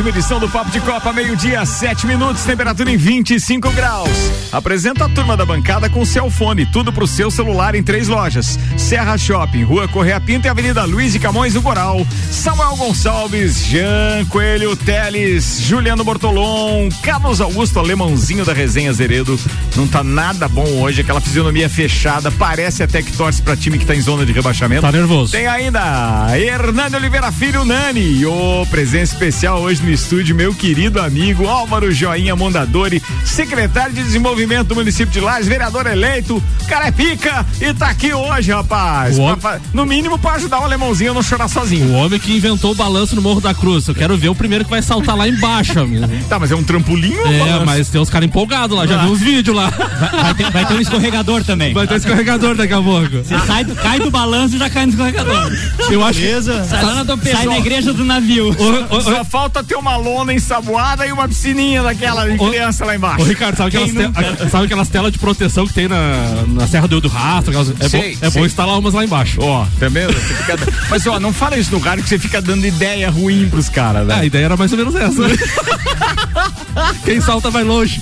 Uma edição do Papo de Copa, meio-dia, sete minutos, temperatura em 25 graus. Apresenta a turma da bancada com Celfone, tudo pro seu celular em três lojas: Serra Shopping, Rua Correia Pinta e Avenida Luiz de Camões do Coral. Samuel Gonçalves, Jean Coelho Teles, Juliano Bortolom, Carlos Augusto, alemãozinho da resenha Zeredo. Não tá nada bom hoje, aquela fisionomia fechada, parece até que torce pra time que tá em zona de rebaixamento. Tá nervoso. Tem ainda Hernando Oliveira Filho Nani, o presença especial hoje no estúdio, meu querido amigo Álvaro Joinha Mondadori, secretário de desenvolvimento do município de Lages, vereador eleito, cara é pica e tá aqui hoje, rapaz. Homem... Pra, no mínimo para ajudar o alemãozinho a não chorar sozinho. O homem que inventou o balanço no Morro da Cruz. Eu quero ver o primeiro que vai saltar lá embaixo, amigo. Tá, mas é um trampolim ou É, balanço? mas tem uns caras empolgados lá, já ah. vi uns vídeos lá. Vai, vai, ter, vai, ter, um escorregador também. Vai ter um escorregador daqui a pouco. Você sai, cai do balanço e já cai no escorregador. Eu acho que... Sai, sai na igreja do navio. O, o, Só falta ter uma lona ensaboada e uma piscininha daquela de criança lá embaixo. Ô, Ricardo, sabe aquelas, te, sabe aquelas telas de proteção que tem na, na Serra do, do Rastro? Aquelas, é, sei, bom, é bom instalar umas lá embaixo. Ó, tá vendo? Fica, mas ó, não fala isso no rádio que você fica dando ideia ruim pros caras, né? a ideia era mais ou menos essa. Quem salta vai longe.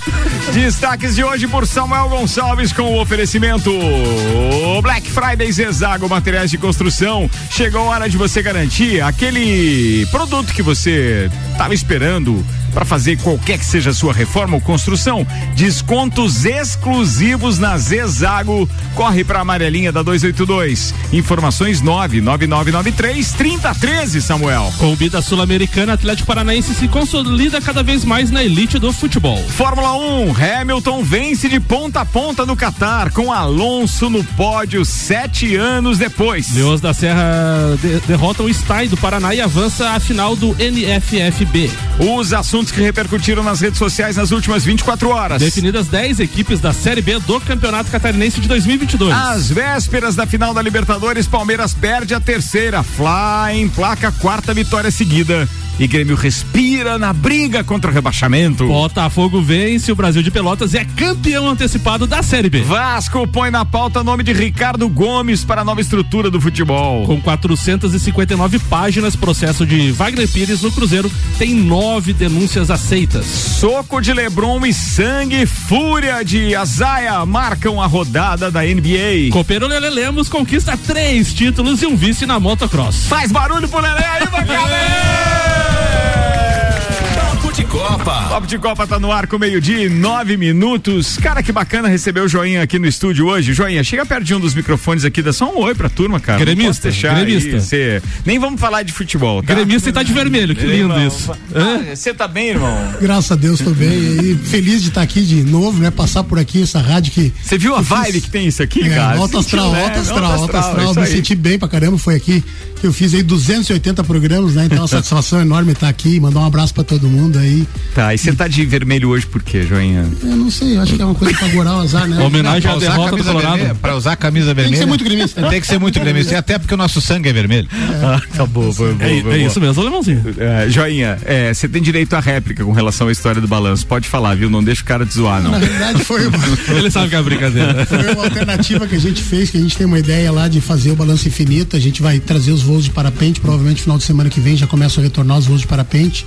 Destaques de hoje por Samuel Gonçalves com o oferecimento Black Friday Zezago Materiais de Construção. Chegou a hora de você garantir aquele produto que você estava esperando para fazer qualquer que seja a sua reforma ou construção. Descontos exclusivos na Zezago. Corre para a amarelinha da 282. Informações 99993 3013, Samuel. Com Bida Sul-Americana, Atlético Paranaense se consolida cada vez mais na elite do futebol. Fórmula 1, Hamilton vence de ponta a ponta no Catar, com Alonso no pódio sete anos depois. Leões da Serra de, derrotam o Stein do Paraná e avança à final do NFFB. Os assuntos assuntos que repercutiram nas redes sociais nas últimas 24 horas. Definidas 10 equipes da Série B do Campeonato Catarinense de 2022. Às vésperas da final da Libertadores, Palmeiras perde a terceira. Fla em placa quarta vitória seguida. E Grêmio respira na briga contra o rebaixamento. Botafogo vence, o Brasil de Pelotas é campeão antecipado da Série B. Vasco põe na pauta o nome de Ricardo Gomes para a nova estrutura do futebol. Com 459 páginas, processo de Wagner Pires no Cruzeiro tem nove denúncias aceitas. Soco de Lebron e sangue fúria de Azaia marcam a rodada da NBA. Copeiro Lele Lemos conquista três títulos e um vice na motocross. Faz barulho pro Lele aí, bacana! de Copa. Papo de Copa tá no ar com meio-dia e nove minutos. Cara, que bacana receber o Joinha aqui no estúdio hoje. Joinha, chega pertinho dos microfones aqui, dá só um oi pra turma, cara. Gremista, gremista. Cê... Nem vamos falar de futebol, tá? Gremista e tá de vermelho, que lindo irmão. isso. Você ah, tá bem, irmão? Graças a Deus, tô bem. E feliz de estar tá aqui de novo, né? Passar por aqui, essa rádio que. Você viu a vibe fiz... que tem isso aqui, é, cara? Alto astral, né? alto astral, alto astral. Me senti bem pra caramba. Foi aqui que eu fiz aí 280 programas, né? Então, uma satisfação enorme estar aqui. Mandar um abraço pra todo mundo aí. Tá, e você tá de vermelho hoje por quê, Joinha? Eu não sei, eu acho que é uma coisa pra gorar o azar, né? Homenagem à derrota do Colorado. Vermelha, pra usar a camisa vermelha. Tem que ser muito gremista. Né? Tem que ser muito gremista. E até porque o nosso sangue é vermelho. É, ah, tá bom, boa, boa, é, boa, é isso mesmo, alemãozinho. É, joinha, você é, tem direito à réplica com relação à história do balanço. Pode falar, viu? Não deixa o cara te zoar, não. Na verdade, foi uma... Ele sabe que é brincadeira. Foi uma alternativa que a gente fez, que a gente tem uma ideia lá de fazer o balanço infinito. A gente vai trazer os voos de parapente, provavelmente no final de semana que vem já começam a retornar os voos de parapente.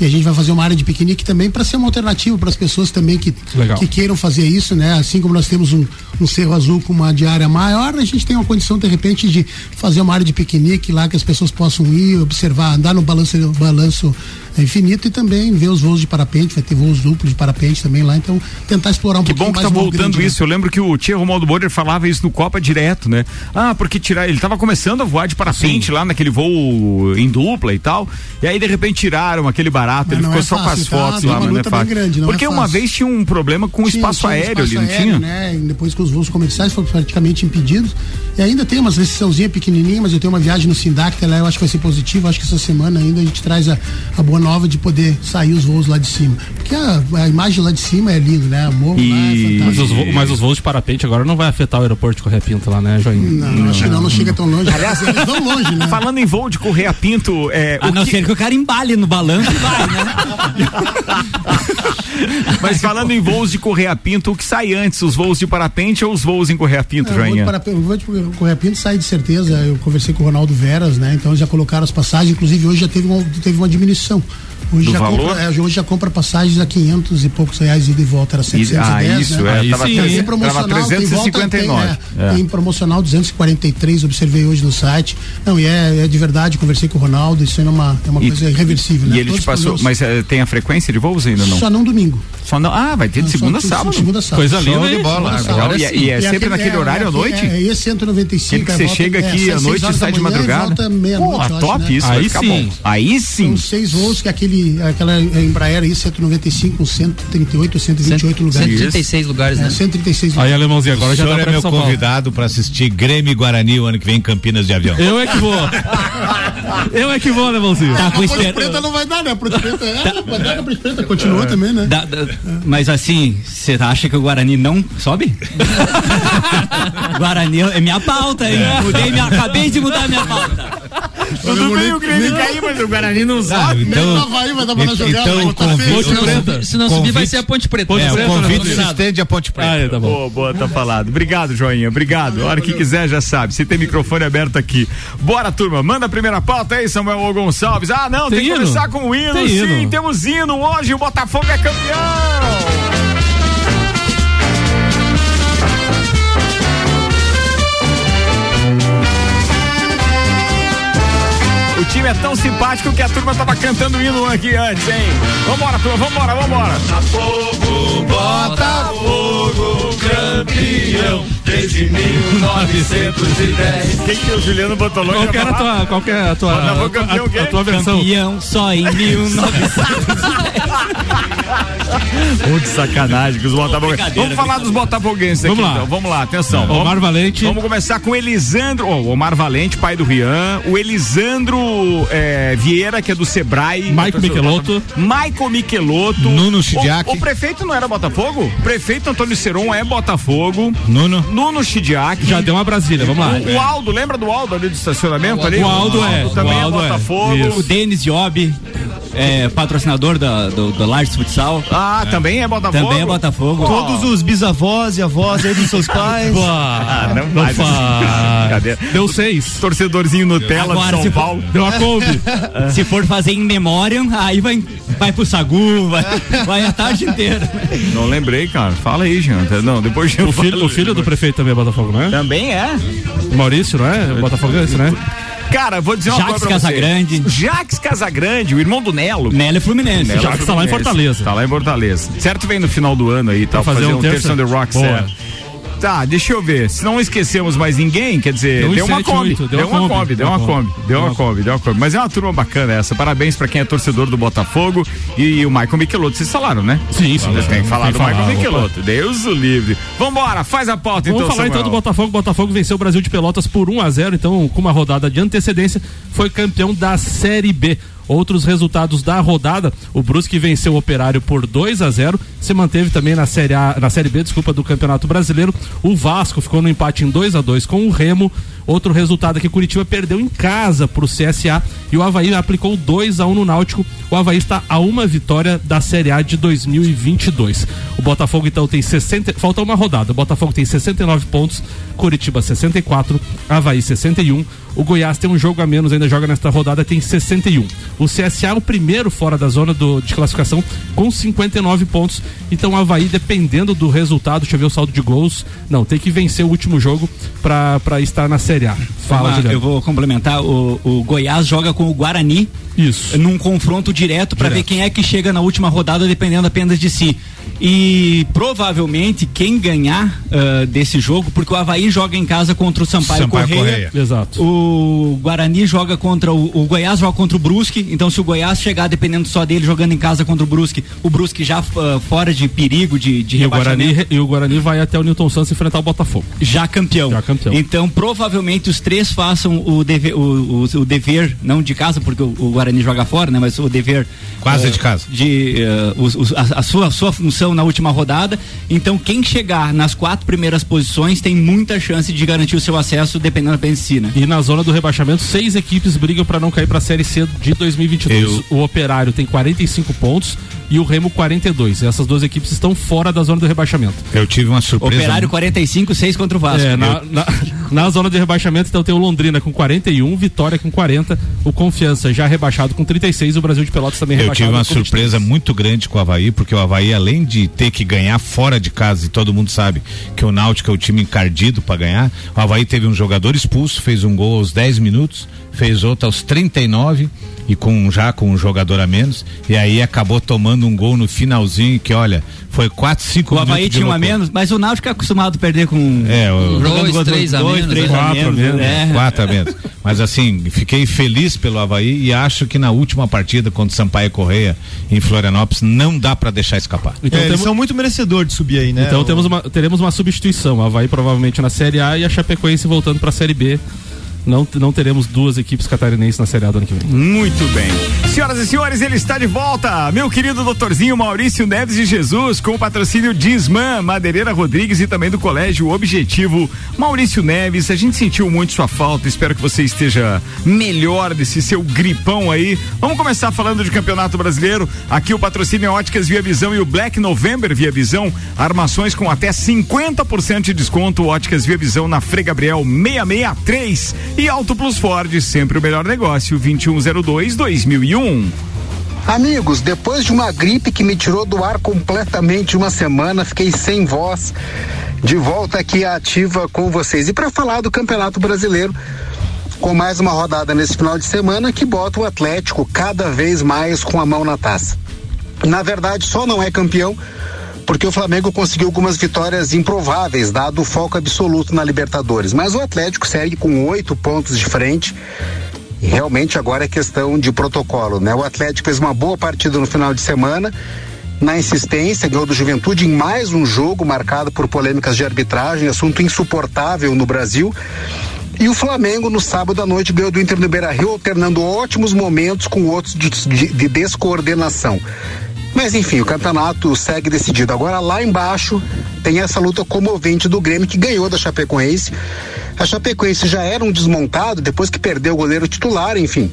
E a gente vai fazer uma área de piquenique também para ser uma alternativa para as pessoas também que, que queiram fazer isso, né? Assim como nós temos um, um Cerro Azul com uma diária maior, a gente tem uma condição de repente de fazer uma área de piquenique lá que as pessoas possam ir, observar, andar no balanço, balanço é infinito e também ver os voos de parapente, vai ter voos duplos de parapente também lá, então tentar explorar um que pouquinho mais. Que bom que tá voltando isso, eu lembro que o Tia Romualdo Boder falava isso no Copa direto, né? Ah, porque tirar, ele tava começando a voar de parapente Sim. lá naquele voo em dupla e tal, e aí de repente tiraram aquele barato, ele ficou é só com as tá? fotos lá, mas não é fácil. Grande, não porque é uma vez tinha um problema com o espaço tinha aéreo ali, não tinha? Né? Depois que os voos comerciais foram praticamente impedidos, e ainda tem umas restriçãozinha pequenininha, mas eu tenho uma viagem no Sindac, lá eu acho que vai ser positivo, acho que essa semana ainda a gente traz a, a boa nova de poder sair os voos lá de cima. Porque a, a imagem lá de cima é lindo, né? O morro e... lá é fantástico. Mas os, voos, mas os voos de parapente agora não vai afetar o aeroporto de Correia Pinto lá, né, Joinha? Não, não, acho que não, não chega tão longe. Aliás, eles vão longe, né? Falando em voo de Correia Pinto. É, a não que... ser que o cara embale no balanço vai, né? Mas falando em voos de Correia Pinto, o que sai antes, os voos de parapente ou os voos em Correia Pinto, é, Joinha? O voo de Correia Pinto sai de certeza. Eu conversei com o Ronaldo Veras, né? Então já colocaram as passagens, inclusive hoje já teve uma, teve uma diminuição. Hoje, já compra, é, hoje já compra passagens a 500 e poucos reais ida e volta, era 710, ah, isso, né? é, tava, sim, tem promocional, tava 359. Tem, volta, tem, é, é. tem promocional 243, observei hoje no site. Não, e é, é de verdade, conversei com o Ronaldo, isso é uma, é uma e, coisa irreversível. E né? ele Todos te passou, mas é, tem a frequência de voos ainda não? Só não domingo. Só não, ah, vai ter de não, segunda a sábado. Segunda sábado. Coisa linda de bola. Agora, e, e, é sempre naquele horário à noite? É, esse 195. Que você chega aqui à noite e sai de madrugada. Pô, top né? isso, aí sim. Aí sim. São seis voos que aquele, aquela Embraer aí 195 com 138 ou 128 lugares. 136 lugares, né? É, 136 lugares. Aí, alemãozinho, agora o já senhor é meu convidado para assistir Grêmio e Guarani o ano que vem em Campinas de avião. Eu é que vou. Eu é que vou, alemãozinho. Tá, a Ponte Preta não vai dar, né? A Ponte Preta é, tá. vai dar a Ponte Preta, continua é. também, né? Da, da, mas assim, você acha que o Guarani não sobe? Guarani é minha pauta, hein? Mudei minha, acabei de mudar minha pauta. Tudo bem o Grêmio cair, mas o Guarani não sabe. Então, Nem o Havaí vai dar pra jogar. Então, o convite. Se não subir, vai ser a Ponte Preta. Ponte é, Preta, o convite se estende a Ponte Preta. Ah, é, tá bom. Boa, boa, tá falado. Obrigado, Joinha. Obrigado. A hora que quiser, já sabe. Você tem microfone aberto aqui. Bora, turma. Manda a primeira pauta aí, Samuel Gonçalves. Ah, não, tem, tem que começar com o hino. Tem Sim, hino. temos hino. Hoje o Botafogo é campeão. Time é tão simpático que a turma tava cantando o hino aqui antes, hein? Vambora, turma, vambora, vambora. Botafogo, Botafogo, campeão desde 1910. Quem que é o Juliano botou Qual que era a tua, qual que é a tua, a, a, a, a tua versão? Campeão só em 1910. Muito sacanagem com os botafoguenses. Vamos falar dos botafoguenses aqui, vamos lá. então. Vamos lá, atenção. Omar vamos, Valente. Vamos começar com o Elisandro, oh, Omar Valente, pai do Rian, o Elisandro é, Vieira, que é do Sebrae. Maico Michelotto. Maico Michelotto. Nuno Chidiac. O, o, prefeito não era Botafogo? O prefeito Antônio Seron é Botafogo. Nuno. Nuno Chidiac. Já deu uma Brasília, vamos lá. O, o Aldo, lembra do Aldo ali do estacionamento? O, ali? o Aldo é. Também o Aldo é Botafogo. É. O Denis Job é, patrocinador da, do, do Large Futsal. Ah, é. também é Botafogo? Também é Botafogo. Todos os bisavós e avós aí dos seus pais. ah, não, não faz. Deu seis. Torcedorzinho Nutella Agora, de São Paulo. For, deu a Kombi. se for fazer em memória, aí vai, vai pro Sagu, vai, vai a tarde inteira. Não lembrei, cara. Fala aí, gente. Não, depois o filho, o filho do prefeito também é Botafogo, né? Também é. Maurício, não é? Botafoguense, né? Cara, vou dizer uma Jacques coisa pra Casagrande. você. Jacques Casagrande, o irmão do Nelo. Nelo é Fluminense. Nelo Jacques tá lá em Fortaleza. Tá lá em Fortaleza. Certo vem no final do ano aí, tá? Fazer, fazer um terça, terça on the Rock certo. Tá, deixa eu ver. Se não esquecemos mais ninguém, quer dizer, deu, deu uma Kombi. Deu, deu uma Kombi, deu uma Kombi. Deu uma Kombi, deu uma Kombi. Mas é uma turma bacana essa. Parabéns pra quem é torcedor do Botafogo e o Michael Michelotto. Vocês falaram, né? Sim, sim. Vocês têm que falar do Michael Michelotto. Deus o livre. Vambora, faz a pauta Vamos então, falar então do Botafogo. Botafogo venceu o Brasil de Pelotas por 1 a 0 então com uma rodada de antecedência, foi campeão da Série B. Outros resultados da rodada: o Brusque venceu o Operário por 2 a 0, se manteve também na Série A, na Série B, desculpa, do Campeonato Brasileiro. O Vasco ficou no empate em 2 a 2 com o Remo. Outro resultado é que Curitiba perdeu em casa para o CSA e o Havaí aplicou 2 a 1 no Náutico. O Havaí está a uma vitória da Série A de 2022. O Botafogo então tem 60, falta uma rodada. O Botafogo tem 69 pontos, Curitiba 64, Havaí 61. O Goiás tem um jogo a menos, ainda joga nesta rodada, tem 61. O CSA é o primeiro fora da zona do, de classificação com 59 pontos. Então o Havaí, dependendo do resultado, deixa eu ver o saldo de gols. Não, tem que vencer o último jogo para estar na Série A. Fala, Juliano. Eu vou complementar. O, o Goiás joga com o Guarani. Isso. Num confronto direto para ver quem é que chega na última rodada, dependendo apenas de si. E provavelmente quem ganhar uh, desse jogo, porque o Havaí joga em casa contra o Sampaio, Sampaio Correia, Correia. Exato. O Guarani joga contra o, o Goiás joga contra o Brusque. Então, se o Goiás chegar dependendo só dele jogando em casa contra o Brusque, o Brusque já uh, fora de perigo de, de e o Guarani E o Guarani vai até o Newton Santos enfrentar o Botafogo. Já campeão. Já campeão. Então, provavelmente possivelmente os três façam o dever, o, o, o dever não de casa, porque o, o, Guarani joga fora, né? Mas o dever quase uh, de casa, de uh, a, a, sua a sua função na última rodada. Então quem chegar nas quatro primeiras posições tem muita chance de garantir o seu acesso, dependendo da piscina. E na zona do rebaixamento, seis equipes brigam para não cair para a Série C de 2022. Eu... O Operário tem 45 pontos e o Remo 42. Essas duas equipes estão fora da zona do rebaixamento. Eu tive uma surpresa. Operário 45, 6 contra o Vasco. É, na, na, na, zona de rebaixamento, então tem o Londrina com 41, Vitória com 40, o Confiança já rebaixado com 36, o Brasil de Pelotas também Eu rebaixado. Eu tive uma surpresa 23. muito grande com o Havaí, porque o Havaí, além de ter que ganhar fora de casa, e todo mundo sabe que o Náutico é o time encardido para ganhar, o Havaí teve um jogador expulso, fez um gol aos 10 minutos, fez outro aos 39 e com já com um jogador a menos e aí acabou tomando um gol no finalzinho que olha foi 4, 5 minutos. O Havaí tinha um a menos, mas o Náutico é acostumado a perder com é, o, dois, dois, três a menos, três quatro a menos, é. quatro a menos. Mas assim, fiquei feliz pelo Havaí e acho que na última partida contra o Sampaio Correia em Florianópolis não dá para deixar escapar. Então, é, temos... Eles são muito merecedores de subir aí, né? Então o... temos uma, teremos uma substituição, o Havaí provavelmente na Série A e a Chapecoense voltando para a Série B não, não teremos duas equipes catarinenses na Série A do ano que vem. Muito bem. Senhoras e senhores, ele está de volta. Meu querido doutorzinho Maurício Neves de Jesus, com o patrocínio Disman, Madeireira Rodrigues e também do Colégio Objetivo. Maurício Neves, a gente sentiu muito sua falta. Espero que você esteja melhor desse seu gripão aí. Vamos começar falando de Campeonato Brasileiro. Aqui o patrocínio é Óticas Via Visão e o Black November Via Visão. Armações com até 50% de desconto. Óticas Via Visão na Frei Gabriel 663. E Auto Plus Ford, sempre o melhor negócio, 2102-2001. Amigos, depois de uma gripe que me tirou do ar completamente uma semana, fiquei sem voz. De volta aqui ativa com vocês. E para falar do Campeonato Brasileiro, com mais uma rodada nesse final de semana que bota o Atlético cada vez mais com a mão na taça. Na verdade, só não é campeão porque o Flamengo conseguiu algumas vitórias improváveis, dado o foco absoluto na Libertadores. Mas o Atlético segue com oito pontos de frente. E realmente agora é questão de protocolo, né? O Atlético fez uma boa partida no final de semana, na insistência, ganhou do Juventude em mais um jogo marcado por polêmicas de arbitragem, assunto insuportável no Brasil. E o Flamengo, no sábado à noite, ganhou do Inter no Beira Rio, alternando ótimos momentos com outros de, de, de descoordenação. Mas enfim, o campeonato segue decidido. Agora lá embaixo tem essa luta comovente do Grêmio que ganhou da Chapecoense. A Chapecoense já era um desmontado depois que perdeu o goleiro titular, enfim.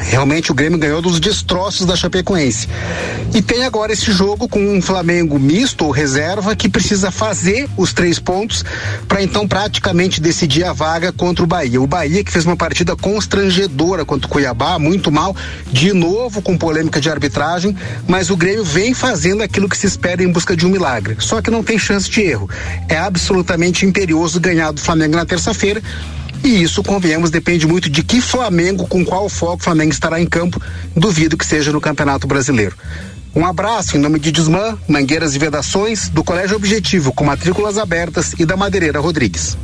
Realmente o Grêmio ganhou dos destroços da Chapecoense. E tem agora esse jogo com um Flamengo misto ou reserva que precisa fazer os três pontos para então praticamente decidir a vaga contra o Bahia. O Bahia que fez uma partida constrangedora contra o Cuiabá, muito mal, de novo com polêmica de arbitragem, mas o Grêmio vem fazendo aquilo que se espera em busca de um milagre. Só que não tem chance de erro. É absolutamente imperioso ganhar do Flamengo na terça-feira e isso, convenhamos, depende muito de que Flamengo, com qual foco o Flamengo estará em campo. Duvido que seja no Campeonato Brasileiro. Um abraço em nome de Desmã, Mangueiras e Vedações, do Colégio Objetivo, com matrículas abertas e da Madeireira Rodrigues.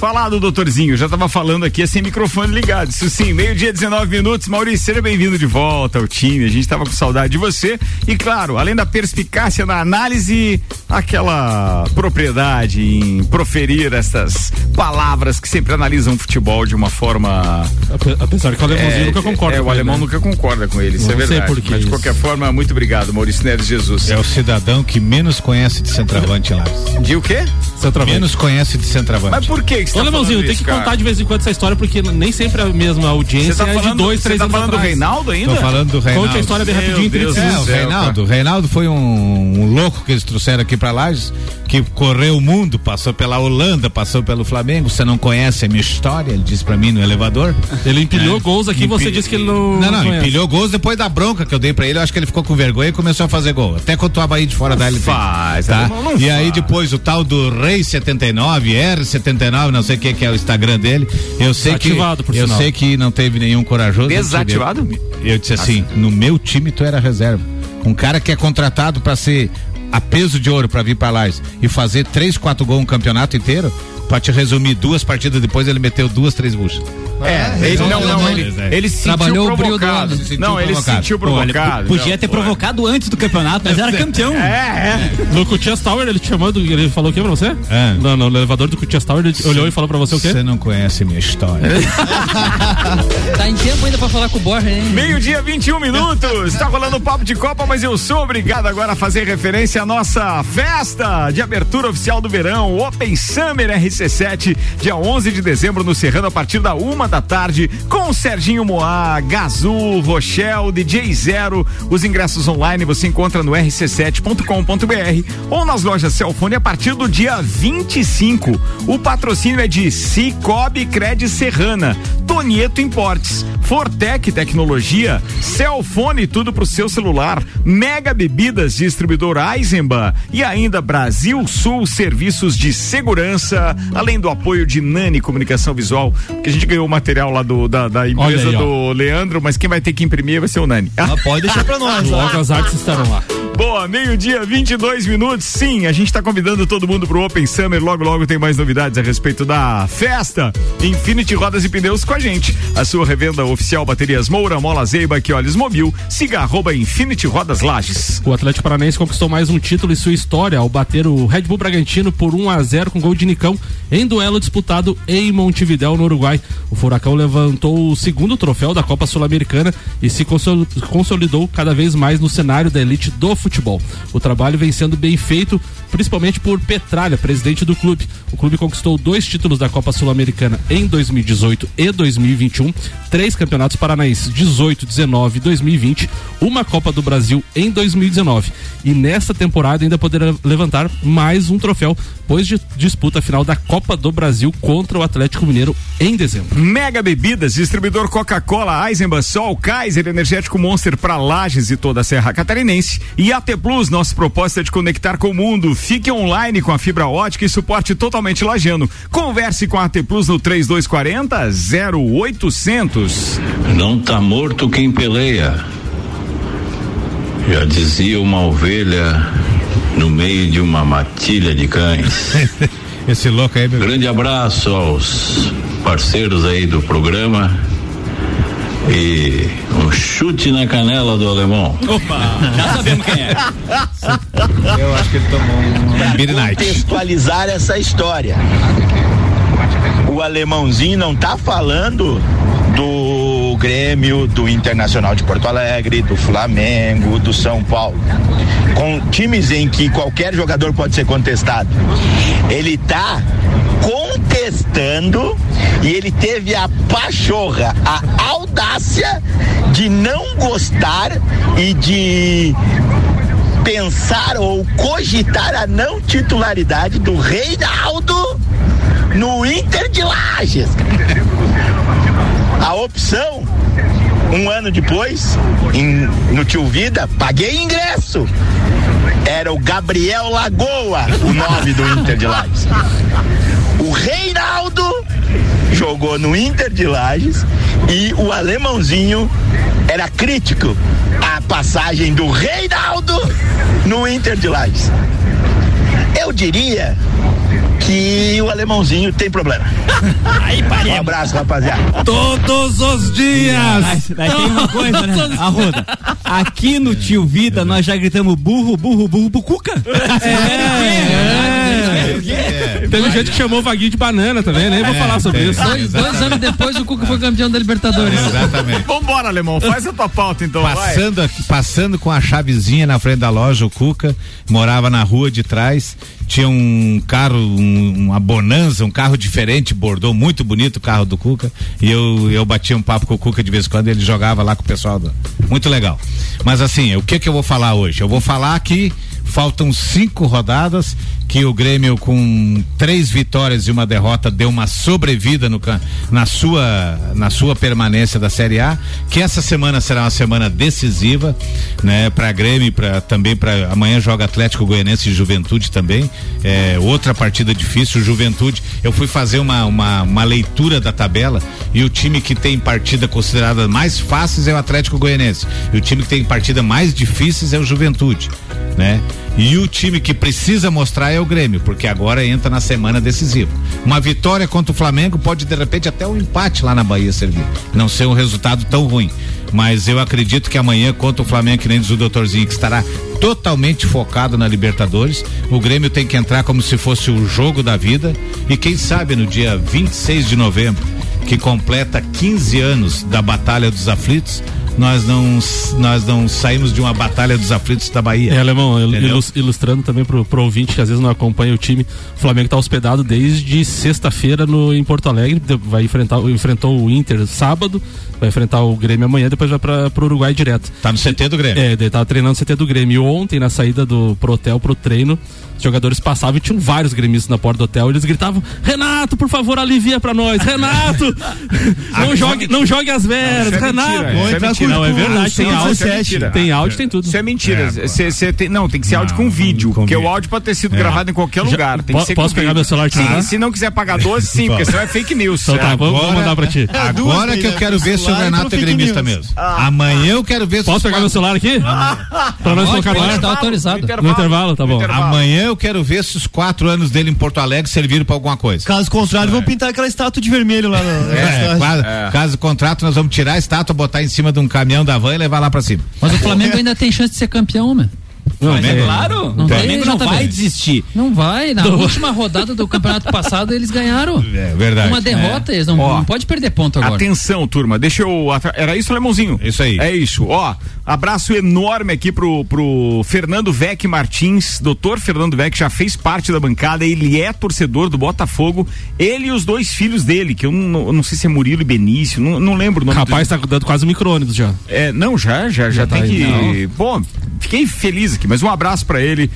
Falado, doutorzinho, já estava falando aqui sem microfone ligado. Isso sim, meio-dia, 19 minutos. Maurício, seja bem-vindo de volta ao time. A gente estava com saudade de você. E claro, além da perspicácia na análise, aquela propriedade em proferir essas palavras que sempre analisam o futebol de uma forma. Apesar que o alemãozinho é, nunca concorda é, o alemão né? nunca concorda com ele, isso Não é verdade. Sei por Mas de qualquer forma, muito obrigado, Maurício Neves Jesus. É o cidadão que menos conhece de centroavante lá. De o quê? Centroavante. Menos conhece de centroavante. Mas por que? Que você Ô, tá Alemãozinho, tem que cara? contar de vez em quando essa história, porque nem sempre a mesma audiência tá falando, é de dois, três tá anos falando atrás. do Reinaldo ainda? Tô falando do Reinaldo. Conte a história bem rapidinho. Deus é, o Reinaldo. O Reinaldo foi um, um, louco que eles trouxeram aqui pra Lages, que correu o mundo, passou pela Holanda, passou pelo Flamengo. Você não conhece a minha história? Ele disse pra mim no elevador. Ele empilhou é. gols aqui, Empil... você disse que ele não. Não, não, não empilhou gols depois da bronca que eu dei pra ele. Eu acho que ele ficou com vergonha e começou a fazer gol. Até quando o Bahia de fora da LP. Faz, tá? Não, não e faz. aí depois o tal do Rei 79, R79, não sei o que, que é o Instagram dele. Eu sei Ativado, que eu sinal. sei que não teve nenhum corajoso. Desativado? Eu disse assim, no meu time tu era reserva. Um cara que é contratado para ser a peso de ouro para vir para lá e fazer três, quatro gols um campeonato inteiro, Pra te resumir, duas partidas depois ele meteu duas, três buchas. É, ele não, não, ele, ele se sentiu Trabalhou o brilho do provocado. homem. Se sentiu Não, ele se provocado. sentiu Pô, ele provocado. podia Não, ter pô. provocado antes do campeonato, mas era campeão. É, é. No Cutias Tower, ele te chamou, do- ele falou o que pra você? É. No, no elevador do Cutias Tower, ele olhou e falou pra você o quê? Você não conhece minha história. Tá em tempo ainda pra falar com o Borja, hein? Meio-dia, 21 minutos. Tá rolando o papo de Copa, mas eu sou obrigado agora a fazer referência à nossa festa de abertura oficial do verão, o Open Summer RC7, dia 11 de dezembro no Serrano, a partir da uma da tarde, com Serginho Moá, Gazu, Rochelle, DJ Zero. Os ingressos online você encontra no rc7.com.br ou nas lojas Celfone a partir do dia 25. O patrocínio é de Cicobi Cred Serrana, Tonieto Importes, Fortec Tecnologia, Celfone tudo pro seu celular, Mega Bebidas Distribuidor Eisenbahn e ainda Brasil Sul Serviços de Segurança, além do apoio de Nani Comunicação Visual, que a gente ganhou o material lá do, da, da empresa aí, ó. do Leandro, mas quem vai ter que imprimir vai ser o Nani. Ah, pode deixar pra nós. ó. Logo as artes estarão lá. Boa, meio-dia, 22 minutos. Sim, a gente tá convidando todo mundo pro Open Summer. Logo, logo tem mais novidades a respeito da festa. Infinity Rodas e Pneus com a gente. A sua revenda oficial Baterias Moura, Mola Zeiba, que olhos mobil. Siga arroba Infinity Rodas Lages. O Atlético Paranaense conquistou mais um título em sua história ao bater o Red Bull Bragantino por 1 a 0 com gol de Nicão em duelo disputado em Montevidéu, no Uruguai. O Furacão levantou o segundo troféu da Copa Sul-Americana e se consol- consolidou cada vez mais no cenário da elite do futebol. O trabalho vem sendo bem feito, principalmente por Petralha, presidente do clube. O clube conquistou dois títulos da Copa Sul-Americana em 2018 e 2021, três campeonatos paranaenses 18, 19 e 2020, uma Copa do Brasil em 2019. E nesta temporada ainda poderá levantar mais um troféu, pois disputa a final da Copa do Brasil contra o Atlético Mineiro em dezembro. Mega Bebidas, distribuidor Coca-Cola, Eisenbahn, Sol, Kaiser, Energético Monster para Lages e toda a Serra Catarinense. E AT Plus, nossa proposta é de conectar com o mundo. Fique online com a fibra ótica e suporte totalmente lajano. Converse com a AT Plus no 3240 0800. Não tá morto quem peleia. Já dizia uma ovelha no meio de uma matilha de cães. Esse louco aí, meu. Grande abraço aos parceiros aí do programa. E um chute na canela do alemão. Opa, já sabemos quem é. Eu acho que ele tomou um Beer Night. contextualizar essa história. O alemãozinho não tá falando do Grêmio, do Internacional de Porto Alegre, do Flamengo, do São Paulo. Com times em que qualquer jogador pode ser contestado. Ele tá contestando e ele teve a pachorra, a audácia de não gostar e de pensar ou cogitar a não titularidade do Reinaldo no Inter de Lages. A opção, um ano depois, em- no Tio Vida, paguei ingresso. Era o Gabriel Lagoa, o nome do Inter de Lages. O Reinaldo jogou no Inter de Lages e o alemãozinho era crítico à passagem do Reinaldo no Inter de Lages. Eu diria que o alemãozinho tem problema. Um abraço, rapaziada. Todos os dias! Mas, mas tem uma coisa, né? Arruda. Aqui no Tio Vida nós já gritamos burro, burro, burro, bucuca. É. Teve gente que chamou o Vaguinho de banana também, nem vou falar sobre tem. isso. Dois, dois anos depois o Cuca foi campeão da Libertadores. Exatamente. Vambora, alemão, faz a tua pauta então. vai. Passando, aqui, passando com a chavezinha na frente da loja, o Cuca morava na rua de trás, tinha um carro, um- uma bonança, um carro diferente, bordou muito bonito o carro do Cuca, e eu, eu batia um papo com o Cuca de vez em quando, ele jogava lá com o pessoal, do, muito legal. Mas assim, o que que eu vou falar hoje? Eu vou falar que faltam cinco rodadas que o Grêmio com três vitórias e uma derrota deu uma sobrevida no, na sua na sua permanência da Série A que essa semana será uma semana decisiva né para Grêmio para também para amanhã joga Atlético Goianense e Juventude também é, outra partida difícil Juventude eu fui fazer uma, uma uma leitura da tabela e o time que tem partida considerada mais fáceis é o Atlético Goianense e o time que tem partida mais difíceis é o Juventude né? E o time que precisa mostrar é o Grêmio, porque agora entra na semana decisiva. Uma vitória contra o Flamengo pode de repente até um empate lá na Bahia servir. Não ser um resultado tão ruim. Mas eu acredito que amanhã, contra o Flamengo, que nem diz o doutorzinho, que estará totalmente focado na Libertadores, o Grêmio tem que entrar como se fosse o jogo da vida. E quem sabe no dia 26 de novembro, que completa 15 anos da Batalha dos Aflitos, nós não, nós não saímos de uma batalha dos aflitos da Bahia. É, Alemão, ilus, ilustrando também pro, pro ouvinte que às vezes não acompanha o time, o Flamengo está hospedado desde sexta-feira no em Porto Alegre, vai enfrentar, enfrentou o Inter sábado, vai enfrentar o Grêmio amanhã, depois vai para pro Uruguai direto. Tá no CT do Grêmio. É, ele tava treinando no CT do Grêmio. E ontem, na saída do pro hotel, pro treino, os jogadores passavam e tinham vários gremistas na porta do hotel. Eles gritavam: Renato, por favor, alivia pra nós. Renato, não, jogue, não jogue as veras. Não, isso é Renato. mentira, isso é mentira. Não, é verdade. Tem Isso é áudio, mentira. tem áudio, tem tudo. Isso é mentira. É, Cê- cê tem- não, tem que ser áudio com vídeo. com Porque o áudio pode ter sido É. gravado em qualquer Já- lugar. Tem po- que ser posso pegar vídeo. meu celular e te Sim, se não quiser pagar 12, sim, porque senão é fake news. Então tá, É. vou, vou mandar pra ti. Agora que eu quero ver se o Renato é gremista mesmo. Amanhã eu quero ver se Posso os pegar meu celular aqui? pra nós colocar no ar? tá autorizado. No intervalo, tá bom. Amanhã eu quero ver se os quatro anos dele em Porto Alegre serviram pra alguma coisa. Caso contrário, vão pintar aquela estátua de vermelho lá no. É, quase- Caso contrato, nós vamos tirar a estátua, botar em cima de um caminhão da van e levar lá pra cima. Mas o Flamengo ainda tem chance de ser campeão, mano. Não, Mas é- é claro, Não o Flamengo não vai desistir. Não vai. Na última rodada do campeonato passado, eles ganharam. É verdade. Uma derrota, eles não, Ó, não pode perder ponto agora. Atenção, turma. Deixa eu. Era isso, Lemãozinho? Isso aí. É isso. Ó, abraço enorme aqui pro, pro Fernando Vec Martins. Doutor Fernando Vec já fez parte da bancada. Ele é torcedor do Botafogo. Ele e os dois filhos dele, que eu não, eu não sei se é Murilo e Benício. Não, não lembro o nome Rapaz, tá dando quase um micro-ônibus já. É, não, já, já, já, Já tem tá que. aí, Bom, fiquei feliz aqui, mas um abraço pra ele.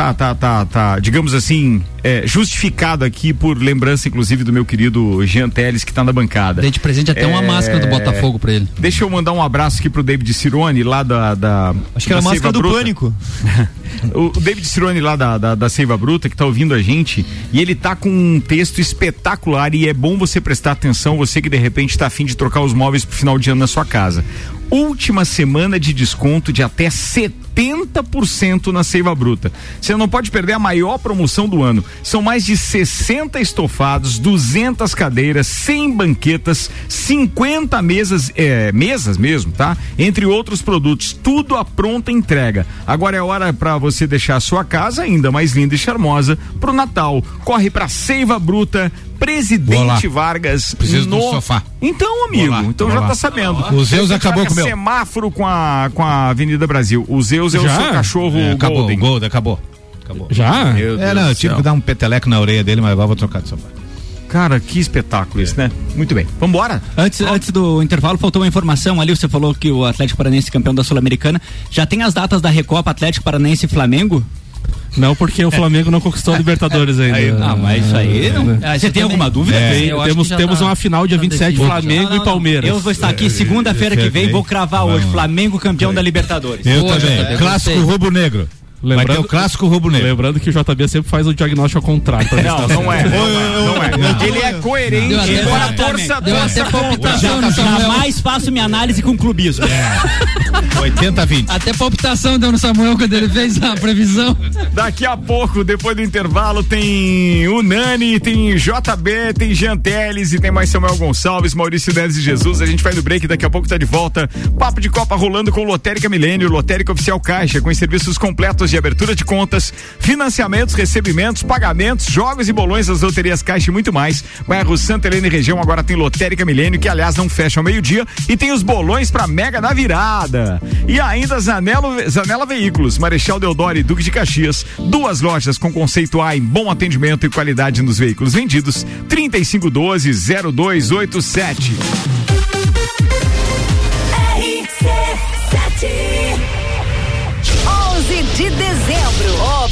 Tá, tá, tá, tá, digamos assim, é, justificado aqui por lembrança, inclusive, do meu querido Jean Teles, que tá na bancada. Dei de presente até uma É, máscara do Botafogo pra ele. Deixa eu mandar um abraço aqui pro David Cirone, lá da. da Acho que era a máscara do Bruta. pânico. O David Cirone lá da, da, da Seiva Bruta, que tá ouvindo a gente, e ele tá com um texto espetacular e é bom você prestar atenção, você que de repente tá afim de trocar os móveis pro final de ano na sua casa. Última semana de desconto de até 70% na Seiva Bruta. Você não pode perder a maior promoção do ano. São mais de 60 estofados, 200 cadeiras, 100 banquetas, 50 mesas, é, mesas mesmo, tá? Entre outros produtos, tudo à pronta entrega. Agora é hora para você deixar a sua casa ainda mais linda e charmosa pro Natal. Corre pra Seiva Bruta, Presidente. Vargas. Preciso um sofá. Então, amigo, então já tá sabendo. O Zeus acabou com o meu. semáforo com a, com a Avenida Brasil. O Zeus é o Já? seu cachorro É, acabou, Golden. o Golden, acabou. Acabou. Já? Meu É, Deus não, eu tive que dar um peteleco na orelha dele, mas agora eu vou trocar de sofá. Cara, que espetáculo isso, né? Muito bem. Vambora? Antes, antes do intervalo, faltou uma informação ali. Você falou que o Atlético Paranaense é campeão da Sul-Americana. Já tem as datas da Recopa Atlético Paranaense e Flamengo? Não, porque o Flamengo não conquistou a Libertadores ainda. Aí, ah, mas isso aí. não- Ah, Você tem também. alguma dúvida? É, eu acho temos temos tá- uma final dia tá 27, definido. Flamengo Não, não, e. Palmeiras. Eu vou estar aqui segunda-feira que vem, vou cravar hoje. Flamengo campeão da Libertadores. Eu também. Clássico gostei. Rubro-negro. Vai ter Lembrando- o clássico rubro-negro. Lembrando que o JB sempre faz o diagnóstico ao contrário. Não, tá não é. Não é. Não é. Ele é coerente, Deu até- embora Exatamente. torça, Deu torça até contra. palpitação no Samuel. Jamais faço minha análise com clubismo. 80-20. Até palpitação deu no Samuel quando ele fez a previsão. Daqui a pouco, depois do intervalo, tem o Nani, tem JB, tem Jean Teles e tem mais Samuel Gonçalves, Maurício Neves e Jesus. A gente vai no break, daqui a pouco tá de volta. Papo de Copa rolando com Lotérica Milênio, Lotérica Oficial Caixa, com os serviços completos de abertura de contas, financiamentos, recebimentos, pagamentos, jogos e bolões das loterias Caixa e muito mais. Bairro Santa Helena e região agora tem Lotérica Milênio, que aliás não fecha ao meio-dia, e tem os bolões pra Mega na virada. E ainda Zanelo, Zanela Veículos, Marechal Deodoro e Duque de Caxias, duas lojas com conceito A em bom atendimento e qualidade nos veículos vendidos, 3512-0287. RC7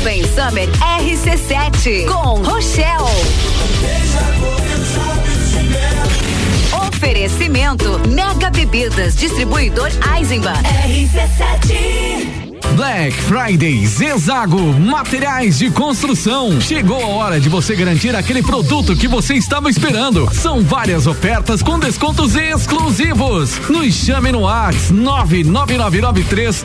Open Summer RC7 com Rochelle. Oferecimento Mega Bebidas, distribuidor Eisenbahn. RC7 Black Friday Zezago Materiais de Construção. Chegou a hora de você garantir aquele produto que você estava esperando. São várias ofertas com descontos exclusivos. Nos chame no Whats 99993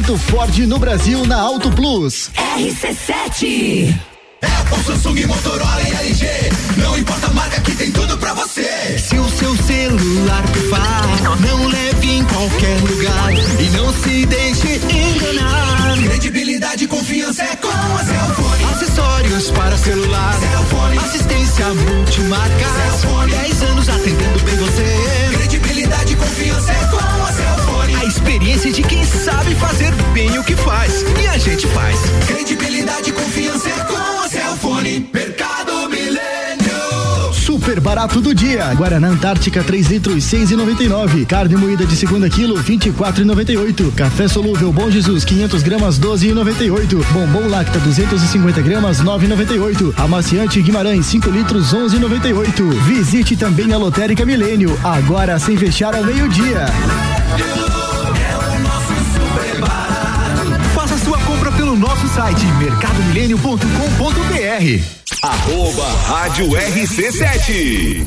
Ford no Brasil na Auto Plus. RC7 Apple, Samsung, Motorola e LG Não importa a marca que tem tudo pra você. Se o seu celular pifar Não leve em qualquer lugar. E não se deixe enganar. Credibilidade e confiança é com a Cellfone Acessórios para celular. Cellfone Assistência multimarca. Cellfone 10 anos atendendo bem você. Credibilidade e confiança é com A experiência de quem sabe fazer bem o que faz E a gente faz Credibilidade e confiança é com a Cellfone Mercado Milênio Super barato do dia. Guaraná Antártica 3 litros 6,99. Carne moída de segunda quilo 24,98. Café solúvel Bom Jesus 500 gramas 12,98. Bombom Lacta 250 gramas 9,98. Amaciante Guimarães 5 litros 11,98. Visite também a Lotérica Milênio. Agora sem fechar ao meio-dia. Faça site mercadomilênio.com.br Arroba Rádio RC7.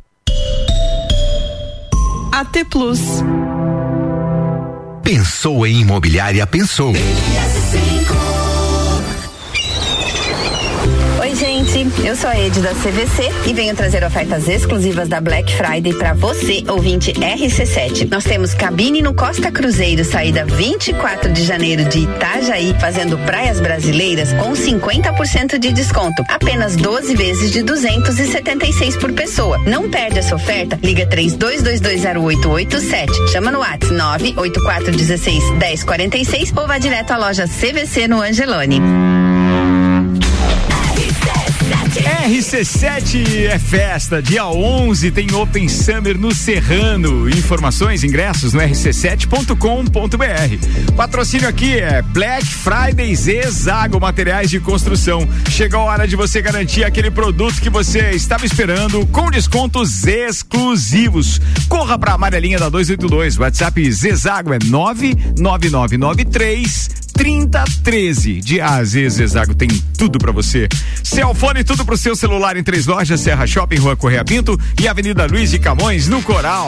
AT Plus. Pensou em imobiliária, pensou. Eu sou a Ed da CVC e venho trazer ofertas exclusivas da Black Friday para você, ouvinte RC7. Nós temos cabine no Costa Cruzeiro, saída 24 de janeiro de Itajaí, fazendo praias brasileiras com 50% de desconto. Apenas 12 vezes de 276 por pessoa. Não perde essa oferta. Liga 32220887. Chama no WhatsApp 98416 1046 ou vá direto à loja CVC no Angelone. RC7 é festa, dia 11 tem Open Summer no Serrano. Informações, ingressos no rc7.com.br. Patrocínio aqui é Black Friday Zezago Materiais de Construção. Chegou a hora de você garantir aquele produto que você estava esperando com descontos exclusivos. Corra para a amarelinha da 282. WhatsApp Zezago é 99993 3013 de A a Z, Zezago tem tudo para você. Celfone, tudo pro seu celular em três lojas, Serra Shopping, Rua Correia Pinto e Avenida Luiz de Camões, no Coral.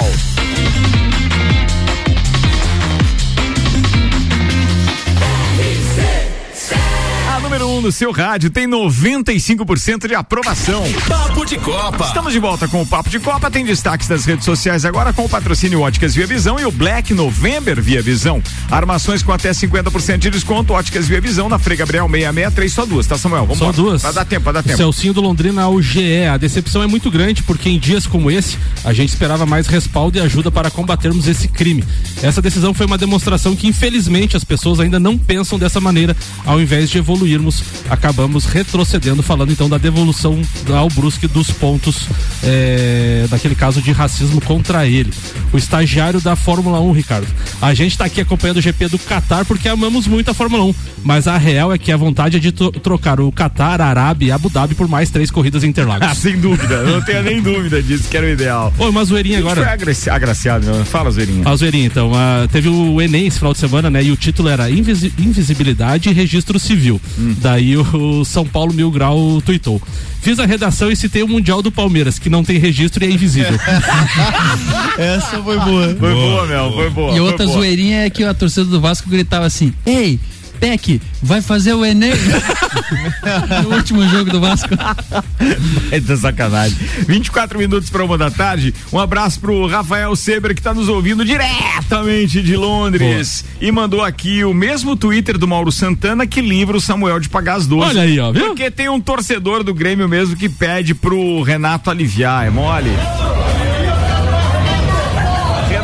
Número 1 um no seu rádio tem 95% de aprovação. Papo de Copa. Estamos de volta com o Papo de Copa. Tem destaques das redes sociais agora com o patrocínio Óticas Via Visão e o Black November Via Visão. Armações com até 50% de desconto. Óticas Via Visão na Frei Gabriel 663, só duas, tá, Samuel? Vamos Só embora. duas. Pra dar tempo, pra dar tempo. Celcinho do Londrina ao GE. A decepção é muito grande porque em dias como esse a gente esperava mais respaldo e ajuda para combatermos esse crime. Essa decisão foi uma demonstração que infelizmente as pessoas ainda não pensam dessa maneira ao invés de evoluirmos perdemos, acabamos retrocedendo, falando então da devolução ao Brusque dos pontos, é, daquele caso de racismo contra ele. O estagiário da Fórmula 1, Ricardo. A gente está aqui acompanhando o GP do Qatar porque amamos muito a Fórmula 1, mas a real é que a vontade é de tro- trocar o Qatar, Arábia e Abu Dhabi por mais três corridas em Interlagos. Ah, sem dúvida, não tenho nem dúvida disso, que era o ideal. Oi, uma zoeirinha agora. Foi agraci- agraciado, né? Fala, Zoeirinha. A zoeirinha, então. ah, teve o Enem esse final de semana, né? E o título era Invisi- Invisibilidade e Registro Civil. Daí o, São Paulo Mil Grau tuitou. Fiz a redação e citei o Mundial do Palmeiras, que não tem registro e é invisível. Essa foi boa. Foi boa, Mel, foi boa. E outra zoeirinha é que a torcida do Vasco gritava assim: Ei, Peck, vai fazer o Enem no último jogo do Vasco. É da sacanagem. 24 minutos para uma da tarde. Um abraço pro Rafael Seber que tá nos ouvindo diretamente de Londres e mandou aqui o mesmo Twitter do Mauro Santana que livra o Samuel de pagar as 12. Olha aí, ó, viu? Porque tem um torcedor do Grêmio mesmo que pede pro Renato aliviar, é mole?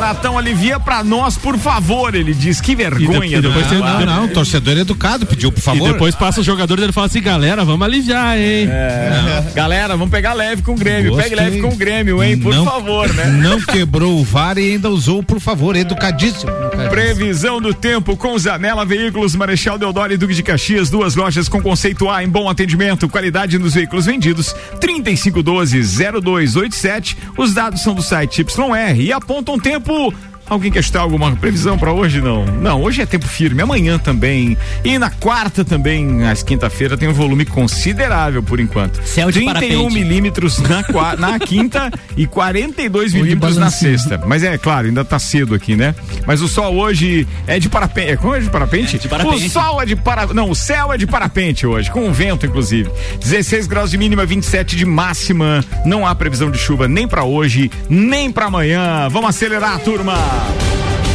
Renatão, alivia pra nós, por favor, ele diz. Que vergonha. e depois do tem- rapaz. Não, não, torcedor educado, pediu por favor. E depois passa os jogadores e ele fala assim: galera, vamos aliviar, hein? É. Galera, vamos pegar leve com o Grêmio. Gostei. Pegue leve com o Grêmio, hein? Por Não- favor, né? Não quebrou o VAR e ainda usou, por favor, educadíssimo. Previsão do tempo com Zanela Veículos, Marechal Deodoro e Duque de Caxias, duas lojas com conceito A em bom atendimento, qualidade nos veículos vendidos, 3512-0287. Os dados são do site YR e apontam tempo. Sul Alguém quer estar alguma previsão para hoje? Não. Não, hoje é tempo firme, amanhã também. E na quarta também, às quinta-feira, tem um volume considerável por enquanto. Céu de 31 parapente. milímetros na, na quinta e 42 milímetros na sexta. Mas é claro, ainda tá cedo aqui, né? Mas o sol hoje é de parapente. É como é de parapente? de parapente. O sol é de para... Não, o céu é de parapente hoje, com vento, inclusive. 16 graus de mínima, 27 de máxima. Não há previsão de chuva nem pra hoje, nem pra amanhã. Vamos acelerar, turma! Tchau.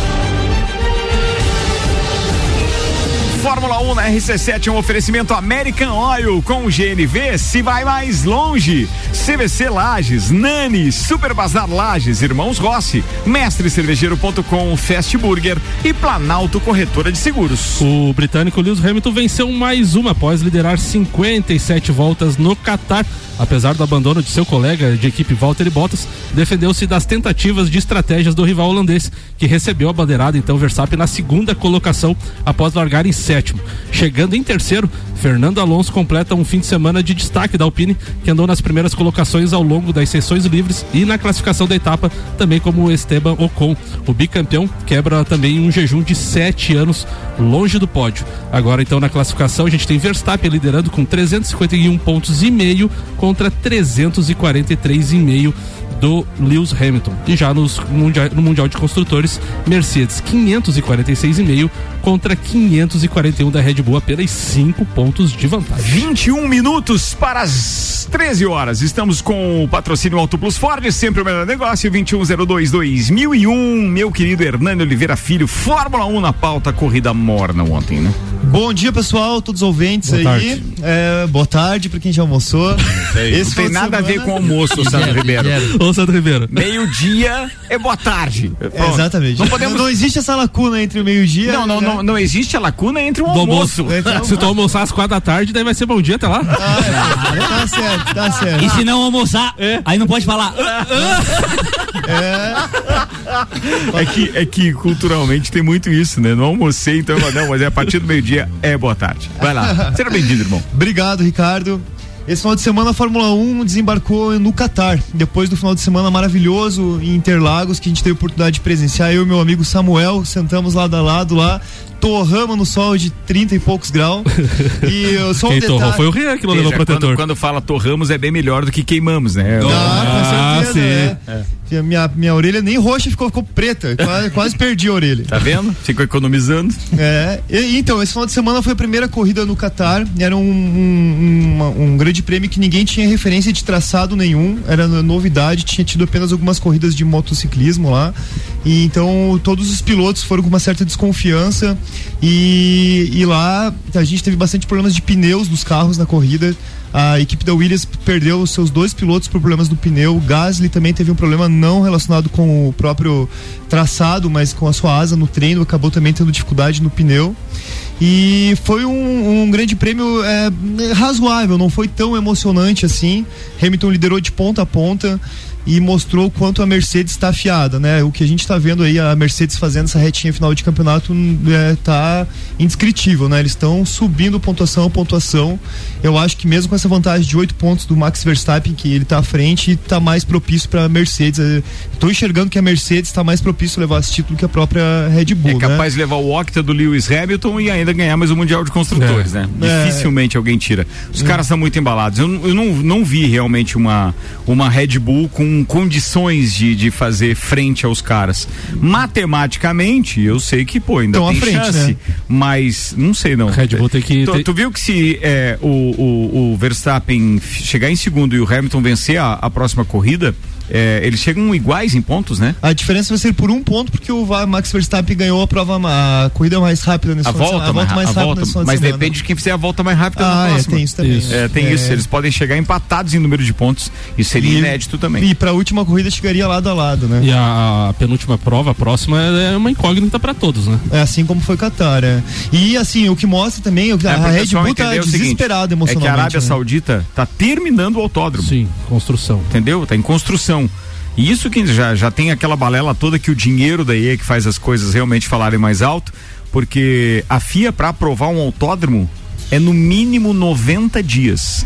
Fórmula 1 na RC7 é um oferecimento American Oil com GNV se vai mais longe. CVC Lages, Nani, Super Bazar Lages, Irmãos Rossi, Mestrecervejeiro.com, Fast Burger e Planalto Corretora de Seguros. O britânico Lewis Hamilton venceu mais uma após liderar 57 voltas no Qatar. Apesar do abandono de seu colega de equipe Valtteri Bottas, defendeu-se das tentativas de estratégias do rival holandês, que recebeu a bandeirada então Verstappen na segunda colocação após largar em sétimo. Chegando em terceiro, Fernando Alonso completa um fim de semana de destaque da Alpine, que andou nas primeiras colocações ao longo das sessões livres e na classificação da etapa, também como Esteban Ocon. O bicampeão quebra também um jejum de sete anos longe do pódio. Agora então na classificação a gente tem Verstappen liderando com 351 pontos e meio contra 343,5 do Lewis Hamilton. E já nos mundial, no Mundial de Construtores, Mercedes 546,5 contra 541 da Red Bull, apenas 5 pontos de vantagem. 21 minutos para as 13 horas. Estamos com o patrocínio Auto Plus Ford, sempre o melhor negócio, 2102-2001. Meu querido Hernani Oliveira Filho, Fórmula 1 na pauta, corrida morna ontem, né? Bom dia, pessoal, todos os ouvintes Boa aí. tarde. É, boa tarde pra quem já almoçou. Não tem final de nada a ver semana- com almoço, Sandro Ribeiro. Ô, Sandro Ribeiro. Meio-dia é boa tarde. Pronto. Exatamente. Não podemos. Não existe essa lacuna entre o meio-dia. Não, não, né? não, não existe a lacuna entre o almoço. almoço. Se tu almoçar às quatro da tarde, daí vai ser bom dia até lá. Tá certo, tá certo. E se não almoçar, aí não pode falar. É que, é que culturalmente tem muito isso, né? Não almocei, então eu- não, mas é a partir do meio-dia é boa tarde. Vai lá. Seja bem-vindo, irmão. Obrigado, Ricardo. Esse final de semana a Fórmula 1 desembarcou no Catar. Depois do final de semana maravilhoso em Interlagos, que a gente teve a oportunidade de presenciar, eu e meu amigo Samuel sentamos lado a lado lá, torramos no sol de 30 e poucos graus. E eu só um Quem detalhe. torrou foi o Rian que não levou Veja, protetor. Quando, quando fala torramos é bem melhor do que queimamos, né? Ah, com certeza, sim. Né? Minha, minha orelha nem roxa ficou, ficou preta. Quase, quase perdi a orelha. Tá vendo? Ficou economizando. É, e- então, esse final de semana foi a primeira corrida no Catar. Era um, um, uma- um grande prêmio que ninguém tinha referência de traçado nenhum. Era no- novidade, tinha tido apenas algumas corridas de motociclismo lá. E então todos os pilotos foram com uma certa desconfiança. E, e lá a gente teve bastante problemas de pneus dos carros na corrida. A equipe da Williams perdeu os seus dois pilotos por problemas do pneu. O Gasly também teve um problema não relacionado com o próprio traçado, mas com a sua asa no treino, acabou também tendo dificuldade no pneu. E foi um, um grande prêmio é, razoável, não foi tão emocionante assim. Hamilton liderou de ponta a ponta e mostrou o quanto a Mercedes está afiada, né? O que a gente está vendo aí, a Mercedes fazendo essa retinha final de campeonato é, tá indescritível, né? Eles estão subindo pontuação a pontuação. Eu acho que mesmo com essa vantagem de oito pontos do Max Verstappen, que ele está à frente, está mais propício para a Mercedes. Estou enxergando que a Mercedes está mais propício a levar esse título que a própria Red Bull. É capaz né? de levar o octa do Lewis Hamilton e ainda ganhar mais o Mundial de Construtores, É. né? É. Dificilmente alguém tira. Os É. caras estão muito embalados. Eu, eu não, não vi realmente uma, uma Red Bull com condições de, de fazer frente aos caras. Matematicamente, eu sei que, pô, ainda Tão tem frente, chance. né? Mas não sei não. Red Bull tem que. Tu, tu viu que se é, o, o, o Verstappen chegar em segundo e o Hamilton vencer a, a próxima corrida, é, eles chegam iguais em pontos, né? A diferença vai ser por um ponto, porque o Max Verstappen ganhou a prova, a corrida mais rápida nesse A de volta, semana. a volta mais a rápida volta, de mas semana. depende de quem fizer a volta mais rápida Ah, na é, próxima. tem isso também. Isso. É, tem É. isso. Eles podem chegar empatados em número de pontos. Isso seria E- inédito também. E pra última corrida chegaria lado a lado, né? E a, a penúltima prova, a próxima, é uma incógnita para todos, né? É assim como foi Qatar, é. E assim, o que mostra também, o que É, a Red Bull tá desesperada É emocionalmente. que a Arábia né? Saudita tá terminando o autódromo. Sim, construção. Entendeu? Tá em construção. E isso que já, já tem aquela balela toda que o dinheiro da EA que faz as coisas realmente falarem mais alto, porque a FIA para aprovar um autódromo é no mínimo 90 dias.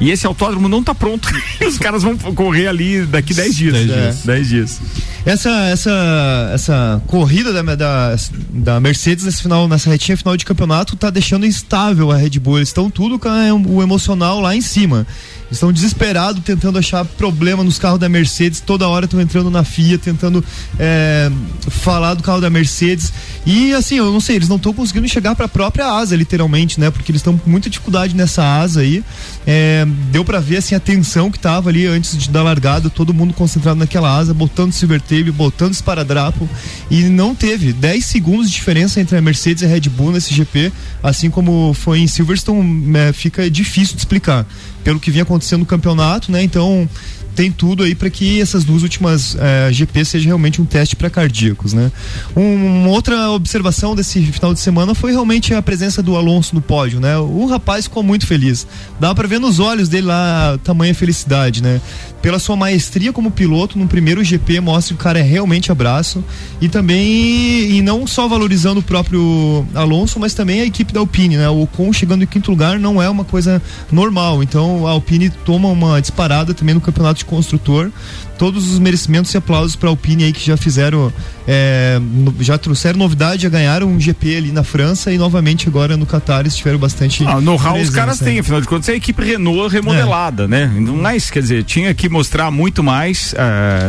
E esse autódromo não tá pronto. Os caras vão correr ali daqui 10 dias. Dez É. dias. 10 dias. Essa, essa, essa corrida da, da, da Mercedes nesse final, nessa retinha final de campeonato tá deixando instável a Red Bull. Eles estão tudo com o emocional lá em cima. Estão desesperados tentando achar problema nos carros da Mercedes. Toda hora estão entrando na FIA, tentando é, falar do carro da Mercedes. E assim, eu não sei, eles não estão conseguindo chegar para a própria asa, literalmente, né? Porque eles estão com muita dificuldade nessa asa aí. É, deu para ver assim a tensão que tava ali antes de, da largada, todo mundo concentrado naquela asa, botando silver tape, botando esparadrapo e não teve 10 segundos de diferença entre a Mercedes e a Red Bull nesse GP, assim como foi em Silverstone, é, fica difícil de explicar pelo que vinha acontecendo no campeonato, né? Então tem tudo aí para que essas duas últimas eh, GP seja realmente um teste para cardíacos, né? Um- uma outra observação desse final de semana foi realmente a presença do Alonso no pódio, né? O rapaz ficou muito feliz. Dá para ver nos olhos dele lá tamanha felicidade, né? Pela sua maestria como piloto no primeiro GP mostra que o cara é realmente abraço e também e não só valorizando o próprio Alonso, mas também a equipe da Alpine, né? O Ocon chegando em quinto lugar não é uma coisa normal. Então a Alpine toma uma disparada também no campeonato de construtor. Todos os merecimentos e aplausos para a Alpine aí que já fizeram, é, no- já trouxeram novidade, já ganharam um GP ali na França e novamente agora no Qatar eles tiveram bastante. Ah, know-how os presença, caras têm, afinal de contas é a equipe Renault remodelada, né? Mas, quer dizer, tinha que mostrar muito mais.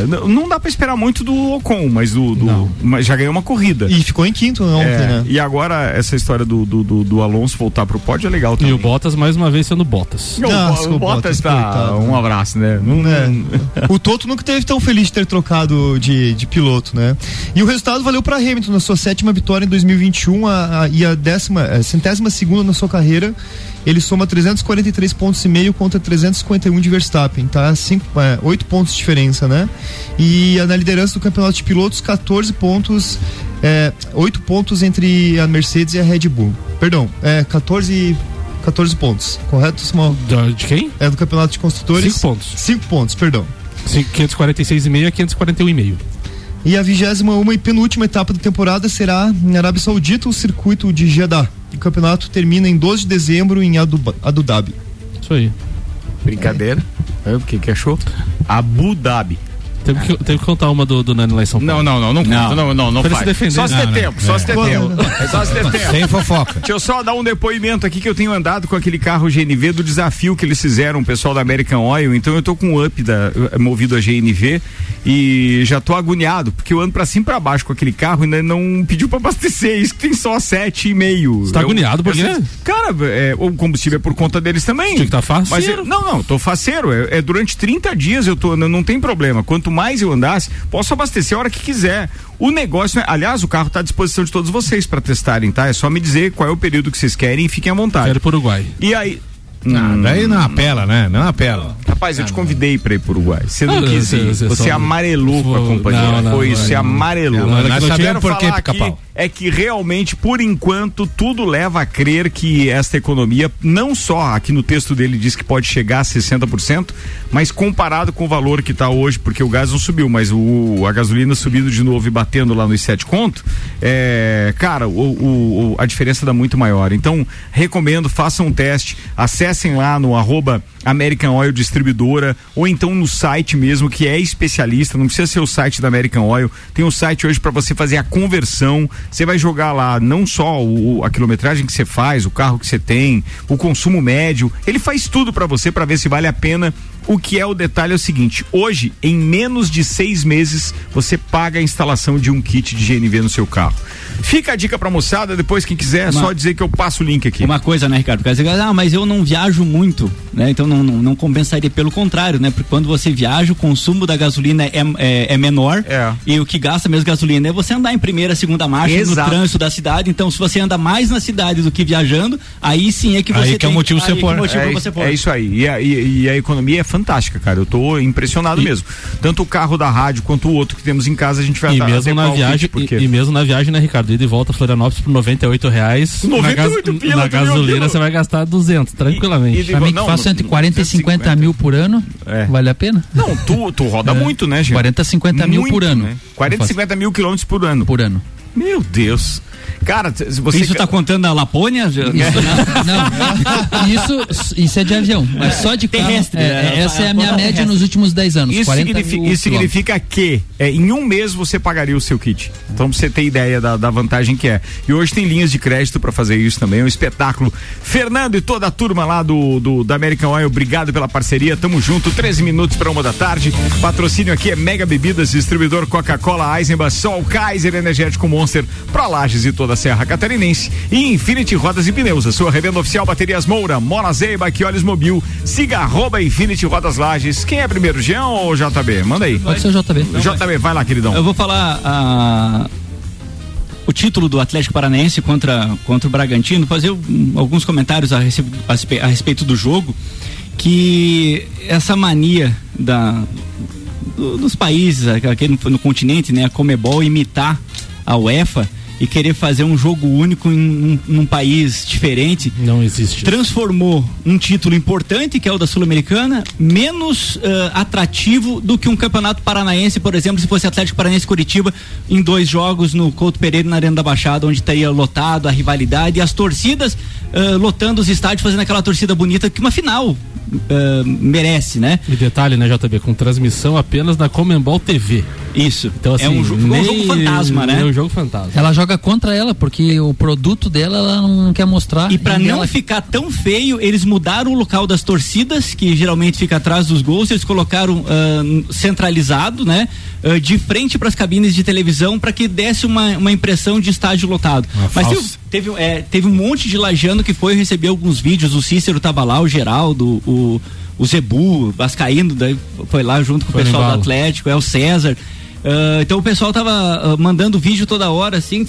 n- não dá pra esperar muito do Ocon, mas do. do- mas já ganhou uma corrida. E ficou em quinto ontem, É, né? E agora essa história do, do, do- do Alonso voltar pro pódio é legal também. E o Bottas, mais uma vez, sendo Bottas. Não, o, o Bottas Bottas, tá. coitado. Um abraço, né? Não, O Toto nunca teve tão feliz de ter trocado de, de piloto, né? E o resultado valeu para Hamilton na sua sétima vitória em 2021 a, a- e a décima, a centésima segunda na sua carreira. Ele soma 343 pontos e meio contra 351 de Verstappen, tá? Cinco, é, oito pontos de diferença, né? E na liderança do campeonato de pilotos, 14 pontos, é, oito pontos entre a Mercedes e a Red Bull. Perdão, é 14 14 pontos, correto, Samuel? De quem? É do campeonato de construtores. Cinco pontos. 5 pontos, perdão. 546,5 a 541,5. E a 21 e penúltima etapa da temporada será na Arábia Saudita, o circuito de Jeddah. O campeonato termina em 12 de dezembro em Abu, Abu Dhabi. Isso aí. Brincadeira. É, o que que achou? Abu Dhabi. Teve que, teve que contar uma do, do Nani lá em São Paulo. Não, não, não, não, conta, não, não, não faz. se defender. Só se ter tempo, só É. se ter Pô, tempo. É só se ter tempo. Sem fofoca. Deixa eu só dar um depoimento aqui que eu tenho andado com aquele carro GNV do desafio que eles fizeram, o pessoal da American Oil. Então eu tô com um up da, movido a GNV e já tô agoniado, porque eu ando pra cima e pra baixo com aquele carro e ainda não pediu pra abastecer. Isso que tem só 7,5. Você tá Eu- agoniado por quê? Cara, é, o combustível é por conta deles também. Tinha que tá faceiro. Mas não, não, tô faceiro. É, é durante 30 dias eu tô, não, não tem problema. Quanto mais eu andasse, posso abastecer a hora que quiser. O negócio, é, aliás, o carro tá à disposição de todos vocês para testarem, tá? É só me dizer qual é o período que vocês querem e fiquem à vontade. Quero ir pro Uruguai. E aí. Não, daí não apela, né? Não apela. Rapaz, eu te convidei pra ir pro Uruguai. Você não Ah, quis você- ir. você Você só- amarelou com a companhia. não, não, Foi não, isso, você não. amarelou. Não, sabemos quero por quê, falar aqui, Pica-Pau. É que realmente, por enquanto, tudo leva a crer que esta economia, não só aqui no texto dele diz que pode chegar a 60%, mas comparado com o valor que está hoje, porque o gás não subiu, mas o, a gasolina subindo de novo e batendo lá nos sete conto, é, cara, o, o- a diferença dá muito maior. Então, recomendo, façam um teste, acessem lá no arroba American Oil Distribuidora ou então no site mesmo que é especialista, não precisa ser o site da American Oil, tem um site hoje para você fazer a conversão, você vai jogar lá não só o, a quilometragem que você faz, o carro que você tem, o consumo médio, ele faz tudo para você para ver se vale a pena. O que é o detalhe é o seguinte: hoje, em menos de seis meses, você paga a instalação de um kit de GNV no seu carro. Fica a dica pra moçada, depois quem quiser, é só dizer que eu passo o link aqui. Uma coisa, né, Ricardo? Porque às vezes, ah, mas eu não viajo muito, né? Então não, não, não compensaria. Pelo contrário, né? Porque quando você viaja, o consumo da gasolina é, é, é menor. E o que gasta mesmo gasolina é você andar em primeira, segunda marcha Exato. no trânsito da cidade. Então, se você anda mais na cidade do que viajando, aí sim é que você Aí tem aí que é o motivo pra é, você pôr. é isso aí. E a, e- e a economia é fantástica, cara. Eu tô impressionado mesmo. Tanto o carro da rádio quanto o outro que temos em casa, a gente vai E mesmo na viagem, porque- e, e mesmo na viagem, né, Ricardo? Ida e volta a Florianópolis por 98 reais. 98 na, pila, na gasolina você vai gastar 200, tranquilamente. Pra mim que faço entre 40 e 50 mil por ano, vale a pena? Não, tu, tu roda É. muito, né, gente? 40 a 50 mil por ano. Né? 40 a 50 mil quilômetros por ano. Por ano. Meu Deus. Cara, se você. Isso tá contando a Lapônia? Não, isso, isso é de avião, mas só de carro. Terrestre, é, é, essa é a minha Terrestre. média nos últimos 10 anos. Isso 40 significa, mil isso significa que é, em um mês você pagaria o seu kit. Então, pra você ter ideia da, da vantagem que é. E hoje tem linhas de crédito para fazer isso também, é um espetáculo. Fernando e toda a turma lá do, do da American Oil, obrigado pela parceria. Tamo junto, 13 minutos para uma da tarde. Patrocínio aqui é Mega Bebidas, distribuidor Coca-Cola, Eisenbach, Sol, Kaiser, Energético Monster, para Lages e toda a Serra Catarinense. E Infinity Rodas e Pneus, a sua revenda oficial Baterias Moura, Mola Zeiba, Olhos Mobil. Siga arroba Infinity Rodas Lages. Quem é primeiro, Jean ou JB? Manda aí. Pode ser o JB. JB, vai lá, queridão. Eu vou falar ah, o título do Atlético Paranaense contra, contra o Bragantino, fazer um- alguns comentários a, rece- a a respeito do jogo, que essa mania da, do- dos países aqui no, no continente, né, a Comebol imitar a UEFA e querer fazer um jogo único em um, num país diferente. Não existe. Transformou um título importante, que é o da Sul-Americana, menos eh, atrativo do que um campeonato paranaense, por exemplo, se fosse Atlético Paranaense Curitiba, em dois jogos no Couto Pereira e na Arena da Baixada, onde estaria lotado a rivalidade e as torcidas eh, lotando os estádios, fazendo aquela torcida bonita que uma final eh, merece, né? E detalhe, né, JB, com transmissão apenas na Comembol TV. Isso. Então, assim, É um jo- ficou um nem- jogo fantasma, né? É um jogo fantasma. Ela joga contra ela, porque o produto dela ela não quer mostrar. E pra E não ela- ficar tão feio, eles mudaram o local das torcidas, que geralmente fica atrás dos gols, eles colocaram ah, centralizado, né? ah, de frente para as cabines de televisão para que desse uma, uma impressão de estádio lotado. Uma Mas teve, teve, é, teve um monte de lajano que foi receber alguns vídeos, o Cícero tava lá, o Geraldo, o, o Zebu, Vascaíno, daí foi lá junto com Foi o pessoal do. Atlético, é o César. Ah, então o pessoal tava ah, mandando vídeo toda hora, assim.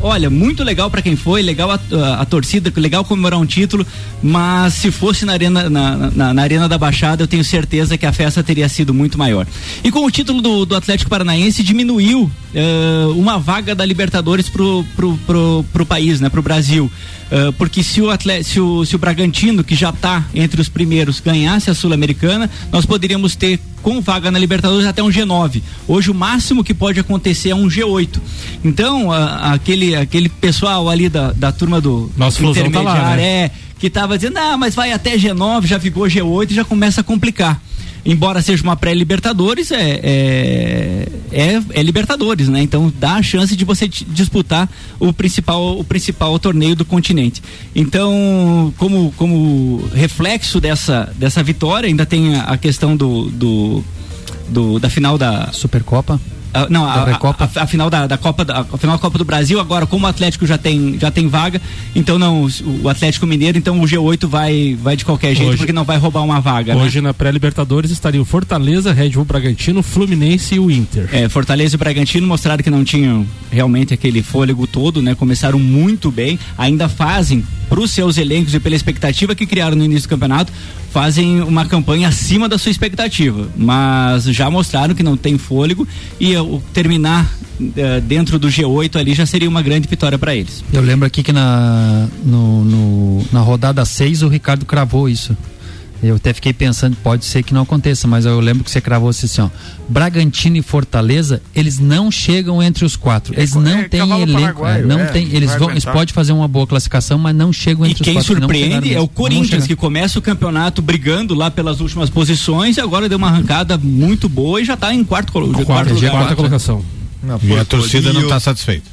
Olha, muito legal pra quem foi, legal a, a- a torcida, legal comemorar um título, mas se fosse na arena, na, na- na arena da Baixada, eu tenho certeza que a festa teria sido muito maior. E com o título do, do Atlético Paranaense, diminuiu ah, uma vaga da Libertadores pro, pro, pro, pro país, né, pro Brasil. Ah, porque se o, atle- se, o, se o Bragantino, que já está entre os primeiros, ganhasse a Sul-Americana, nós poderíamos ter com vaga na Libertadores até um G9. Hoje o máximo que pode acontecer é um G8. Então, a- aquele, aquele pessoal ali da, da turma do Nosso Flusão tá lá, intermediário, né? é, que tava dizendo, ah, mas vai até G9, já ficou G8 e já começa a complicar. Embora seja uma pré-Libertadores, é, é, é, é Libertadores, né? Então dá a chance de você disputar o principal, o principal torneio do continente. Então, como, como reflexo dessa, dessa vitória, ainda tem a, a questão do, do, do- da final da Supercopa. Ah, não, a, a, a final da, da Copa da, a final da Copa do Brasil, agora como o Atlético já tem, já tem vaga, então não, o Atlético Mineiro, então o G8 vai, vai de qualquer jeito, Hoje- porque não vai roubar uma vaga, né? Hoje na pré-Libertadores estariam Fortaleza, Red Bull Bragantino, Fluminense e o Inter. É, Fortaleza e Bragantino mostraram que não tinham realmente aquele fôlego todo, né? Começaram muito bem, ainda fazem os seus elencos e pela expectativa que criaram no início do campeonato, fazem uma campanha acima da sua expectativa. Mas já mostraram que não tem fôlego e uh, terminar uh, dentro do G8 ali já seria uma grande vitória para eles. Eu lembro aqui que na, no, no- na rodada 6 o Ricardo cravou isso. Eu até fiquei pensando, pode ser que não aconteça, mas eu lembro que você cravou assim, assim ó. Bragantino e Fortaleza, eles não chegam entre os quatro. Eles não é têm elenco. é, não é, tem, eles vão, eles podem fazer uma boa classificação, mas não chegam E entre quem os quatro. não chegaram surpreende é o Corinthians, que começa o campeonato brigando lá pelas últimas posições e agora deu uma arrancada muito boa e já está em quarto, quarto, Quarta, lugar. quarta colocação. E a torcida não está satisfeita.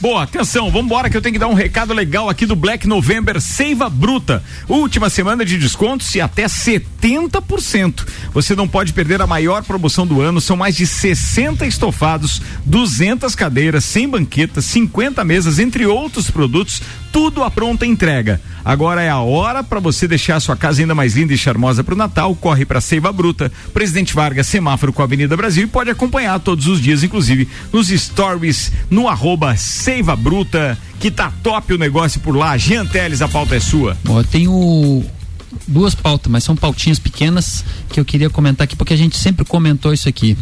Boa, atenção, vambora que eu tenho que dar um recado legal aqui do Black November Seiva Bruta. Última semana de descontos e até 70%. Você não pode perder a maior promoção do ano, são mais de 60 estofados, 200 cadeiras, 100 banquetas, 50 mesas, entre outros produtos, tudo à pronta entrega. Agora é a hora para você deixar a sua casa ainda mais linda e charmosa para o Natal. Corre para Seiva Bruta, Presidente Vargas, semáforo com a Avenida Brasil e pode acompanhar todos os dias, inclusive nos stories no arroba Seiva Bruta, que tá top o negócio por lá. Jean Teles, a pauta é sua. Bom, eu tenho duas pautas, mas são pautinhas pequenas que eu queria comentar aqui, porque a gente sempre comentou isso aqui.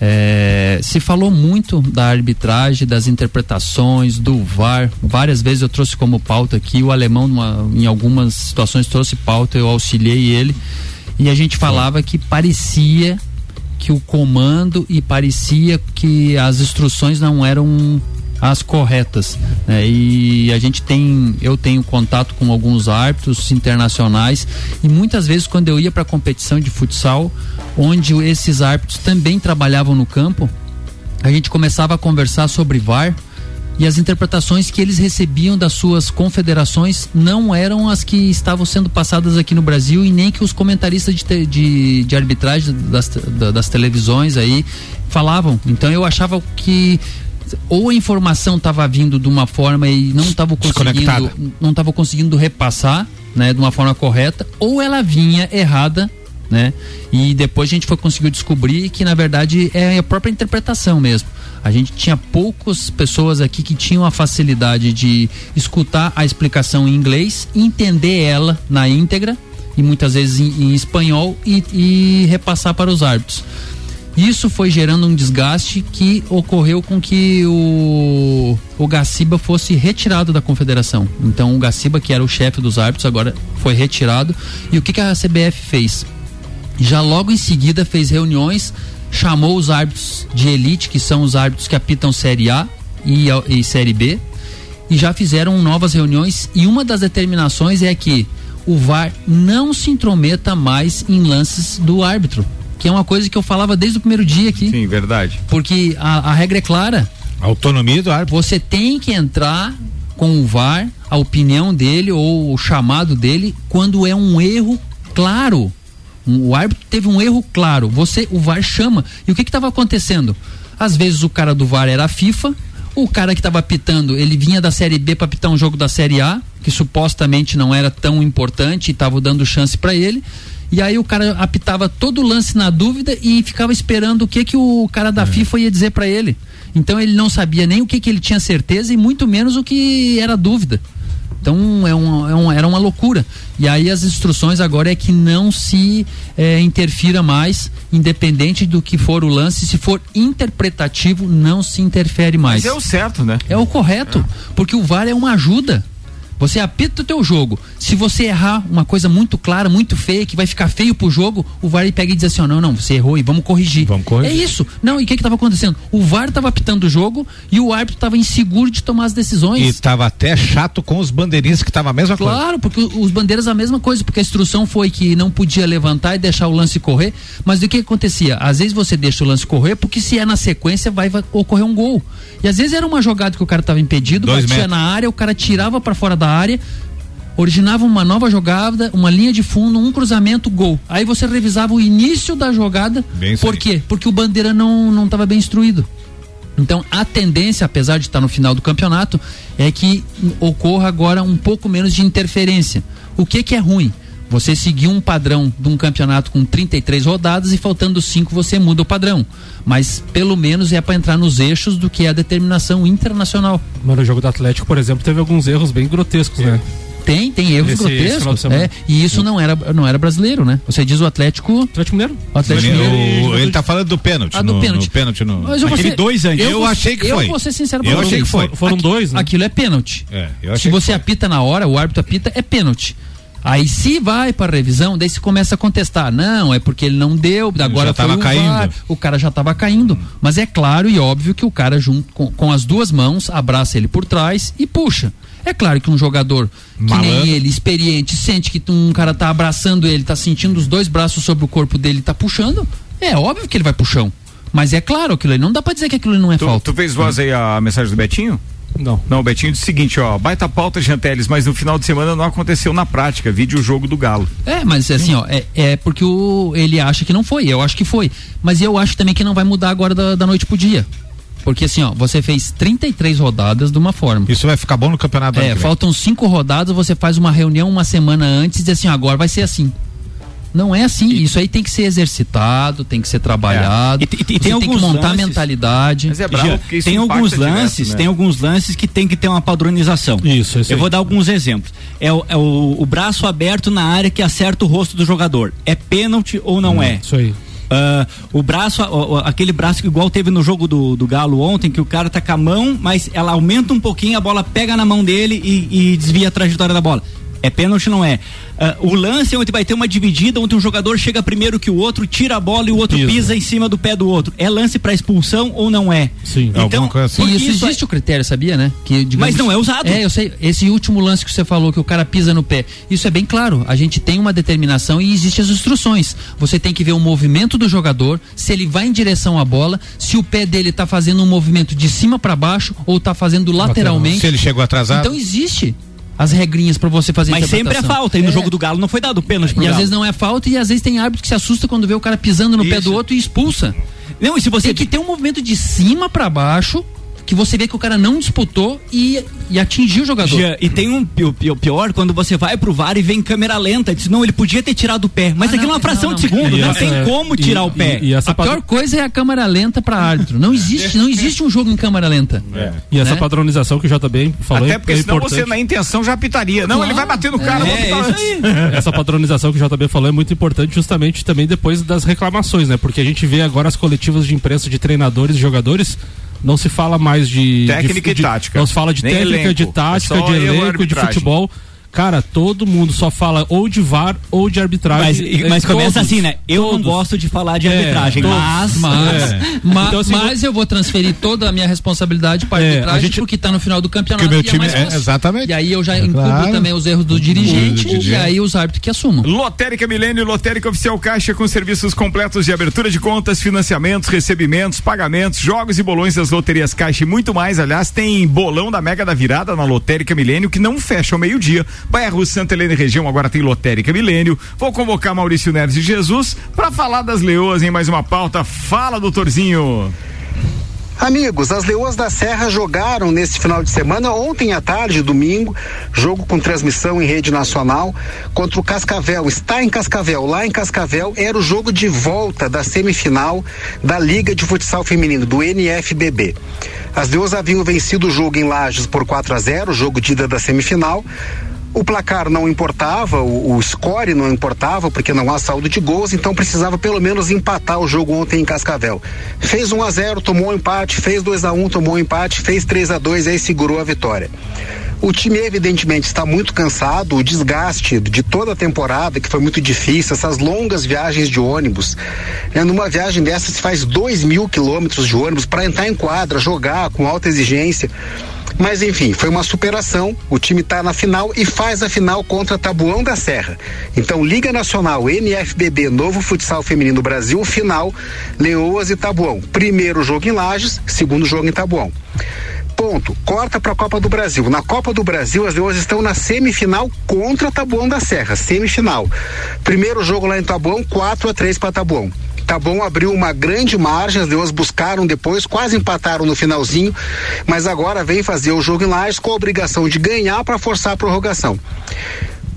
É, se falou muito da arbitragem, das interpretações, do VAR. Várias vezes eu trouxe como pauta aqui. O alemão, numa- em algumas situações, trouxe pauta, eu auxiliei ele. E a gente falava que parecia que o comando e parecia que as instruções não eram as corretas né? e a gente tem eu tenho contato com alguns árbitros internacionais e muitas vezes quando eu ia para competição de futsal onde esses árbitros também trabalhavam no campo a gente começava a conversar sobre VAR e as interpretações que eles recebiam das suas confederações não eram as que estavam sendo passadas aqui no Brasil e nem que os comentaristas de, te- de, de arbitragem das, da- das televisões aí falavam. Então eu achava que ou a informação estava vindo de uma forma e não estava conseguindo não estava conseguindo repassar né, de uma forma correta ou ela vinha errada né? E depois a gente foi conseguiu descobrir que na verdade é a própria interpretação mesmo. A gente tinha poucas pessoas aqui que tinham a facilidade de escutar a explicação em inglês, entender ela na íntegra e muitas vezes em, em espanhol e, e repassar para os árbitros. Isso foi gerando um desgaste que ocorreu com que o, o Gaciba fosse retirado da confederação. Então o Gaciba, que era o chefe dos árbitros, agora foi retirado. E o que, que a CBF fez? Já logo em seguida fez reuniões, chamou os árbitros de elite, que são os árbitros que apitam Série A e, e Série B, e já fizeram novas reuniões. E uma das determinações é que o VAR não se intrometa mais em lances do árbitro, que é uma coisa que eu falava desde o primeiro dia aqui. Sim, verdade. Porque a, a regra é clara. Autonomia do árbitro. Você tem que entrar com o VAR, a opinião dele ou o chamado dele, quando é um erro claro. Um- o árbitro teve um erro claro. Você, o VAR chama. E o que estava acontecendo? Às vezes o cara do VAR era a FIFA, o cara que estava apitando, ele vinha da Série B para apitar um jogo da Série A, que supostamente não era tão importante e estava dando chance para ele. E aí o cara apitava todo o lance na dúvida e ficava esperando o que que o cara da FIFA ia dizer para ele. Então ele não sabia nem o que que ele tinha certeza e muito menos o que era dúvida. Então é um, é um- era uma loucura. E aí as instruções agora é que não se eh, interfira mais, independente do que for o lance. Se for interpretativo, não se interfere mais. Mas é o certo, né? É o correto, porque o VAR é uma ajuda. Você apita o teu jogo. Se você errar uma coisa muito clara, muito feia, que vai ficar feio pro jogo, o VAR pega e diz assim: ó, não, não, você errou e vamos corrigir. Vamos corrigir. É isso. Não, e o que que tava acontecendo? O VAR tava apitando o jogo e o árbitro tava inseguro de tomar as decisões. E tava até chato com os bandeirinhas que tava a mesma coisa. Claro, porque os bandeiras a mesma coisa, porque a instrução foi que não podia levantar e deixar o lance correr, mas o que acontecia? Às vezes você deixa o lance correr, porque se é na sequência vai, vai ocorrer um gol. E às vezes era uma jogada que o cara estava impedido, Dois batia metros. na área, o cara tirava para fora da área, originava uma nova jogada, uma linha de fundo, um cruzamento, gol. Aí você revisava o início da jogada, Bem por quê? Porque o bandeira não não estava bem instruído. Então a tendência, apesar de estar no final do campeonato, é que ocorra agora um pouco menos de interferência. O que que é ruim? Você seguir um padrão de um campeonato com 33 rodadas e faltando cinco você muda o padrão. Mas pelo menos é para entrar nos eixos do que é a determinação internacional. Mas no jogo do Atlético, por exemplo, teve alguns erros bem grotescos, né? Tem, tem erros Esse- esse grotescos. semana. É, e isso não era, não era brasileiro, né? Você diz o Atlético. Atlético Mineiro. O Atlético Ele, Mineiro. o- ele tá falando do pênalti. Ah, do no, pênalti. no pênalti no. Mas eu ser- Eu, vou- achei que eu foi. vou ser sincero pra Eu achei que foi. Foram dois, né? Aquilo é pênalti. É, eu Se você apita na hora, o árbitro apita, é pênalti. Aí se vai para revisão, daí se começa a contestar. Não, é porque ele não deu, agora foi o caindo. VAR, o cara já estava caindo. Mas é claro e óbvio que o cara junto com, com as duas mãos abraça ele por trás e puxa. É claro que um jogador que Malandro. nem ele, experiente, sente que um cara tá abraçando ele, tá sentindo os dois braços sobre o corpo dele, tá puxando, é óbvio que ele vai chão. Mas é claro aquilo aí, não dá pra dizer que aquilo não é Tu, falta. tu fez voz aí a mensagem do Betinho? Não. Não, o Betinho disse o seguinte, ó, baita pauta, Janteles, mas no final de semana não aconteceu na prática, vídeo o jogo do Galo. É, mas assim, ó, é, é porque o, ele acha que não foi, eu acho que foi. Mas eu acho também que não vai mudar agora da, da noite pro dia. Porque assim, ó, você fez 33 rodadas de uma forma. Isso vai ficar bom no campeonato. É, faltam cinco rodadas, você faz uma reunião uma semana antes e diz assim, agora vai ser assim. Não é assim, isso aí tem que ser exercitado, tem que ser trabalhado. E, e- e você tem tem alguns que montar a lances- mentalidade. Mas é Já, tem alguns lances, tem alguns lances que tem que ter uma padronização. Isso, isso Eu aí. vou dar alguns exemplos. É, o, é o- o braço aberto na área que acerta o rosto do jogador. É pênalti ou não é? Isso aí. Ah, o braço, o- aquele braço que igual teve no jogo do, do Galo ontem, que o cara tá com a mão, mas ela aumenta um pouquinho, a bola pega na mão dele e, e desvia a trajetória da bola. É pênalti, não é? Ah, o lance é onde vai ter uma dividida, onde um jogador chega primeiro que o outro, tira a bola e o outro Isso. pisa em cima do pé do outro. É lance pra expulsão ou não é? Sim. Então, Alguma coisa assim. E isso, existe o critério, sabia, né? Que, digamos- Mas não é usado. É, eu sei. Esse último lance que você falou, que o cara pisa no pé, isso é bem claro. A gente tem uma determinação e existem as instruções. Você tem que ver o movimento do jogador, se ele vai em direção à bola, se o pé dele tá fazendo um movimento de cima para baixo ou tá fazendo lateralmente. Se ele chegou atrasado. Então existe as regrinhas para você fazer Mas sempre é falta. E no É. jogo do Galo não foi dado pênalti pro E às Galo. vezes não é falta e às vezes tem árbitro que se assusta quando vê o cara pisando no pé do outro e expulsa. Não, e se você tem que ter um movimento de cima para baixo que você vê que o cara não disputou e, e atingiu o jogador. Já, e tem um pior quando você vai pro VAR e vem em câmera lenta. Diz, não, ele podia ter tirado o pé. Mas aquilo é uma fração de segundo. E Não essa- tem como tirar e- o pé. E, e essa a pior coisa é a câmera lenta para árbitro. Não existe, não existe um jogo em câmera lenta. E essa né? padronização que o JB falou Até é- porque é senão importante. você na intenção já apitaria. Não, ele vai bater no cara, É, isso aí. Essa padronização que o JB falou é muito importante justamente também depois das reclamações, né? Porque a gente vê agora as coletivas de imprensa de treinadores e jogadores, não se fala mais de Técnica de, e tática. Não se fala de Nem técnica, elenco. de tática, É de elenco, de futebol. Cara, todo mundo só fala ou de VAR ou de Mas, arbitragem. e- mas É, começa todos, assim, né? Eu não todos. gosto de falar de É, arbitragem, todos. mas. Mas, É. ma- Então, assim, mas eu vou transferir toda a minha responsabilidade para É, arbitragem a gente- porque tá no final do campeonato Que meu e é time- mais é, fácil. exatamente. E aí eu já É claro. também os erros do dirigente Do dirigente. e aí os árbitros que assumam. Lotérica Milênio, Lotérica Oficial Caixa com serviços completos de abertura de contas, financiamentos, recebimentos, pagamentos, jogos e bolões das loterias Caixa e muito mais. Aliás, tem bolão da Mega da Virada na Lotérica Milênio que não fecha ao meio-dia. Bairro Santa Helena e região agora tem Lotérica Milênio. Vou convocar Maurício Neves e Jesus para falar das leoas em mais uma pauta. Fala, doutorzinho. Amigos, as Leoas da Serra jogaram nesse final de semana, ontem à tarde, domingo, jogo com transmissão em rede nacional contra o Cascavel. Está em Cascavel, lá em Cascavel era o jogo de volta da semifinal da Liga de Futsal Feminino, do NFBB. As Leoas haviam vencido o jogo em Lages por 4 a 0, jogo de ida da semifinal. O placar não importava, o, o score não importava, porque não há saldo de gols, então precisava pelo menos empatar o jogo ontem em Cascavel. Fez 1 a 0 tomou um empate, fez 2 a 1 tomou um empate, fez 3 a 2 aí segurou a vitória. O time, evidentemente, está muito cansado, o desgaste de toda a temporada, que foi muito difícil, essas longas viagens de ônibus. É, numa viagem dessa se faz 2 mil quilômetros de ônibus para entrar em quadra, jogar com alta exigência. Mas enfim, foi uma superação. O time está na final e faz a final contra Tabuão da Serra. Então, Liga Nacional, NFBB, Novo Futsal Feminino Brasil, final, Leoas e Tabuão. Primeiro jogo em Lages, segundo jogo em Tabuão. Ponto. Corta para a Copa do Brasil. Na Copa do Brasil, as Leoas estão na semifinal contra Tabuão da Serra. Semifinal. Primeiro jogo lá em Tabuão, 4 a 3 para Tabuão. Tabuão abriu uma grande margem, as Leoas buscaram depois, quase empataram no finalzinho, mas agora vem fazer o jogo em Lages com a obrigação de ganhar para forçar a prorrogação.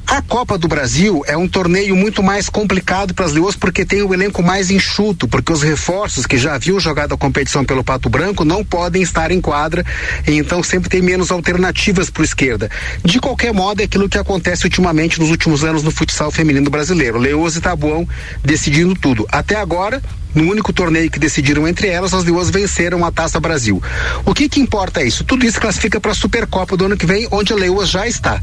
A Copa do Brasil é um torneio muito mais complicado para as Leoas porque tem o elenco mais enxuto, porque os reforços que já haviam jogado a competição pelo Pato Branco não podem estar em quadra, então sempre tem menos alternativas para esquerda. De qualquer modo, é aquilo que acontece ultimamente nos últimos anos no futsal feminino brasileiro. Leoas e Tabuão decidindo tudo. Até agora, no único torneio que decidiram entre elas, as duas venceram a Taça Brasil. O que que importa é isso? Tudo isso classifica para a Supercopa do ano que vem, onde a Leoas já está.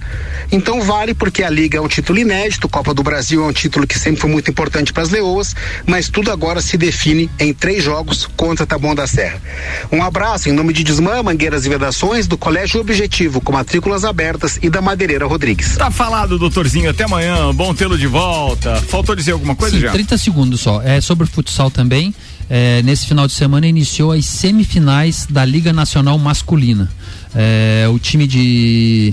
Então vale porque a Liga é um título inédito, Copa do Brasil é um título que sempre foi muito importante para as Leoas, mas tudo agora se define em três jogos contra Taboão da Serra. Um abraço em nome de Desmã, Mangueiras e Vedações, do Colégio Objetivo, com matrículas abertas e da Madeireira Rodrigues. Tá falado, doutorzinho. Até amanhã. Bom tê-lo de volta. Faltou dizer alguma coisa Sim, já? 30 segundos só. É sobre futsal também. É, nesse final de semana iniciou as semifinais da Liga Nacional Masculina. É, o time de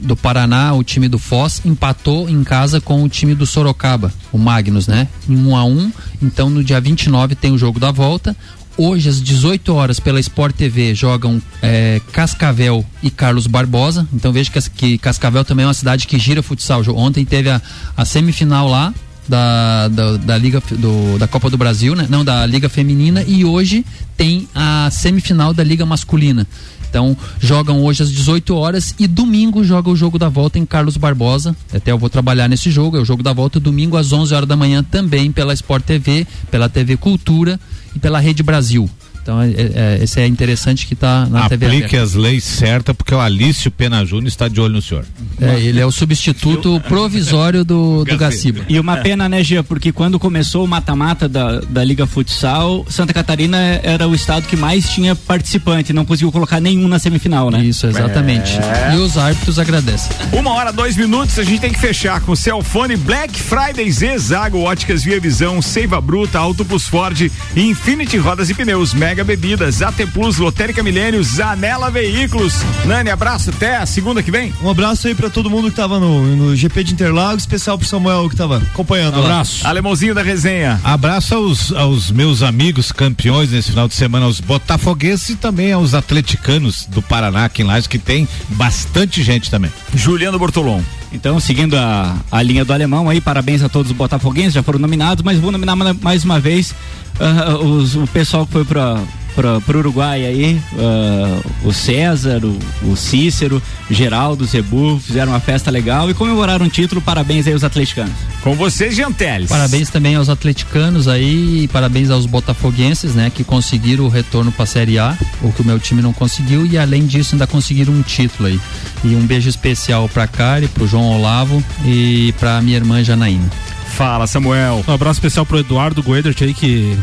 do Paraná, o time do Foz, empatou em casa com o time do Sorocaba, o Magnus, né? Em 1 um a 1 um. Então no dia 29 tem o jogo da volta. Hoje, às 18 horas, pela Sport TV, jogam é, Cascavel e Carlos Barbosa. Então veja que, que Cascavel também é uma cidade que gira futsal. Ontem teve a, a semifinal lá da, da, da Liga do, da Copa do Brasil, né? Não, da Liga Feminina e hoje tem a semifinal da Liga Masculina. Então, jogam hoje às 18 horas e domingo joga o jogo da volta em Carlos Barbosa. Até eu vou trabalhar nesse jogo, é o jogo da volta domingo às 11 horas da manhã também pela Sport TV, pela TV Cultura e pela Rede Brasil. Então, é, é, esse é interessante que está na TV Aplique as leis certas, porque o Alício Pena Júnior está de olho no senhor. É, ele é o substituto provisório do, do Gaciba. E uma pena, né, Gia? Porque quando começou o mata-mata da, da Liga Futsal, Santa Catarina era o estado que mais tinha participante, não conseguiu colocar nenhum na semifinal, né? Isso, exatamente. É. E os árbitros agradecem. Uma hora, dois minutos, a gente tem que fechar com Celfone, Black Friday, Zezago, Óticas Via Visão, Seiva Bruta, Auto Plus Ford, Infinity Rodas e Pneus, Mega Bebidas, AT Plus, Lotérica Milênio, Zanela Veículos. Nani, abraço, até a segunda que vem. Um abraço aí pra todo mundo que tava no, no GP de Interlagos, especial pro Samuel que tava acompanhando lá. Alemãozinho da resenha. Abraço aos, aos meus amigos campeões nesse final de semana, aos botafoguenses e também aos atleticanos do Paraná, aqui em Lages, que tem bastante gente também. Juliano Bortolom. Então, seguindo a, a linha do alemão aí, parabéns a todos os botafoguenses, já foram nominados, mas vou nominar ma- mais uma vez ah, os- o pessoal que foi para para o Uruguai aí, ah, o César, o, o Cícero, o Geraldo, o Zebu, fizeram uma festa legal e comemoraram um título. Parabéns aí aos atleticanos. Com vocês, Gianteles. Parabéns também aos atleticanos aí, e parabéns aos botafoguenses, né, que conseguiram o retorno para a Série A, o que o meu time não conseguiu e além disso ainda conseguiram um título aí. E um beijo especial para Cari, pro João Olavo e para minha irmã Janaína. Fala, Samuel. Um abraço especial pro Eduardo Goedert aí que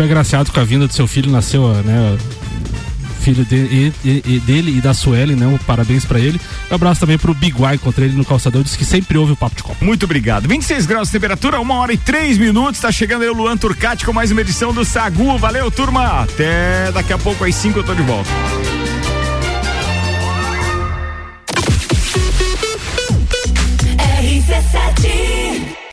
foi agraciado com a vinda do seu filho, nasceu, né? Filho de- e- e- e dele e da Suelen, né? Um parabéns pra ele. Um abraço também pro Biguai, encontrei ele no calçador, disse que sempre ouve o Papo de Copa. Muito obrigado. 26 graus de temperatura, uma hora e três minutos. Tá chegando aí o Luan Turcati com mais uma edição do Sagu. Valeu, turma. Até daqui a pouco, às 5 eu tô de volta. RC7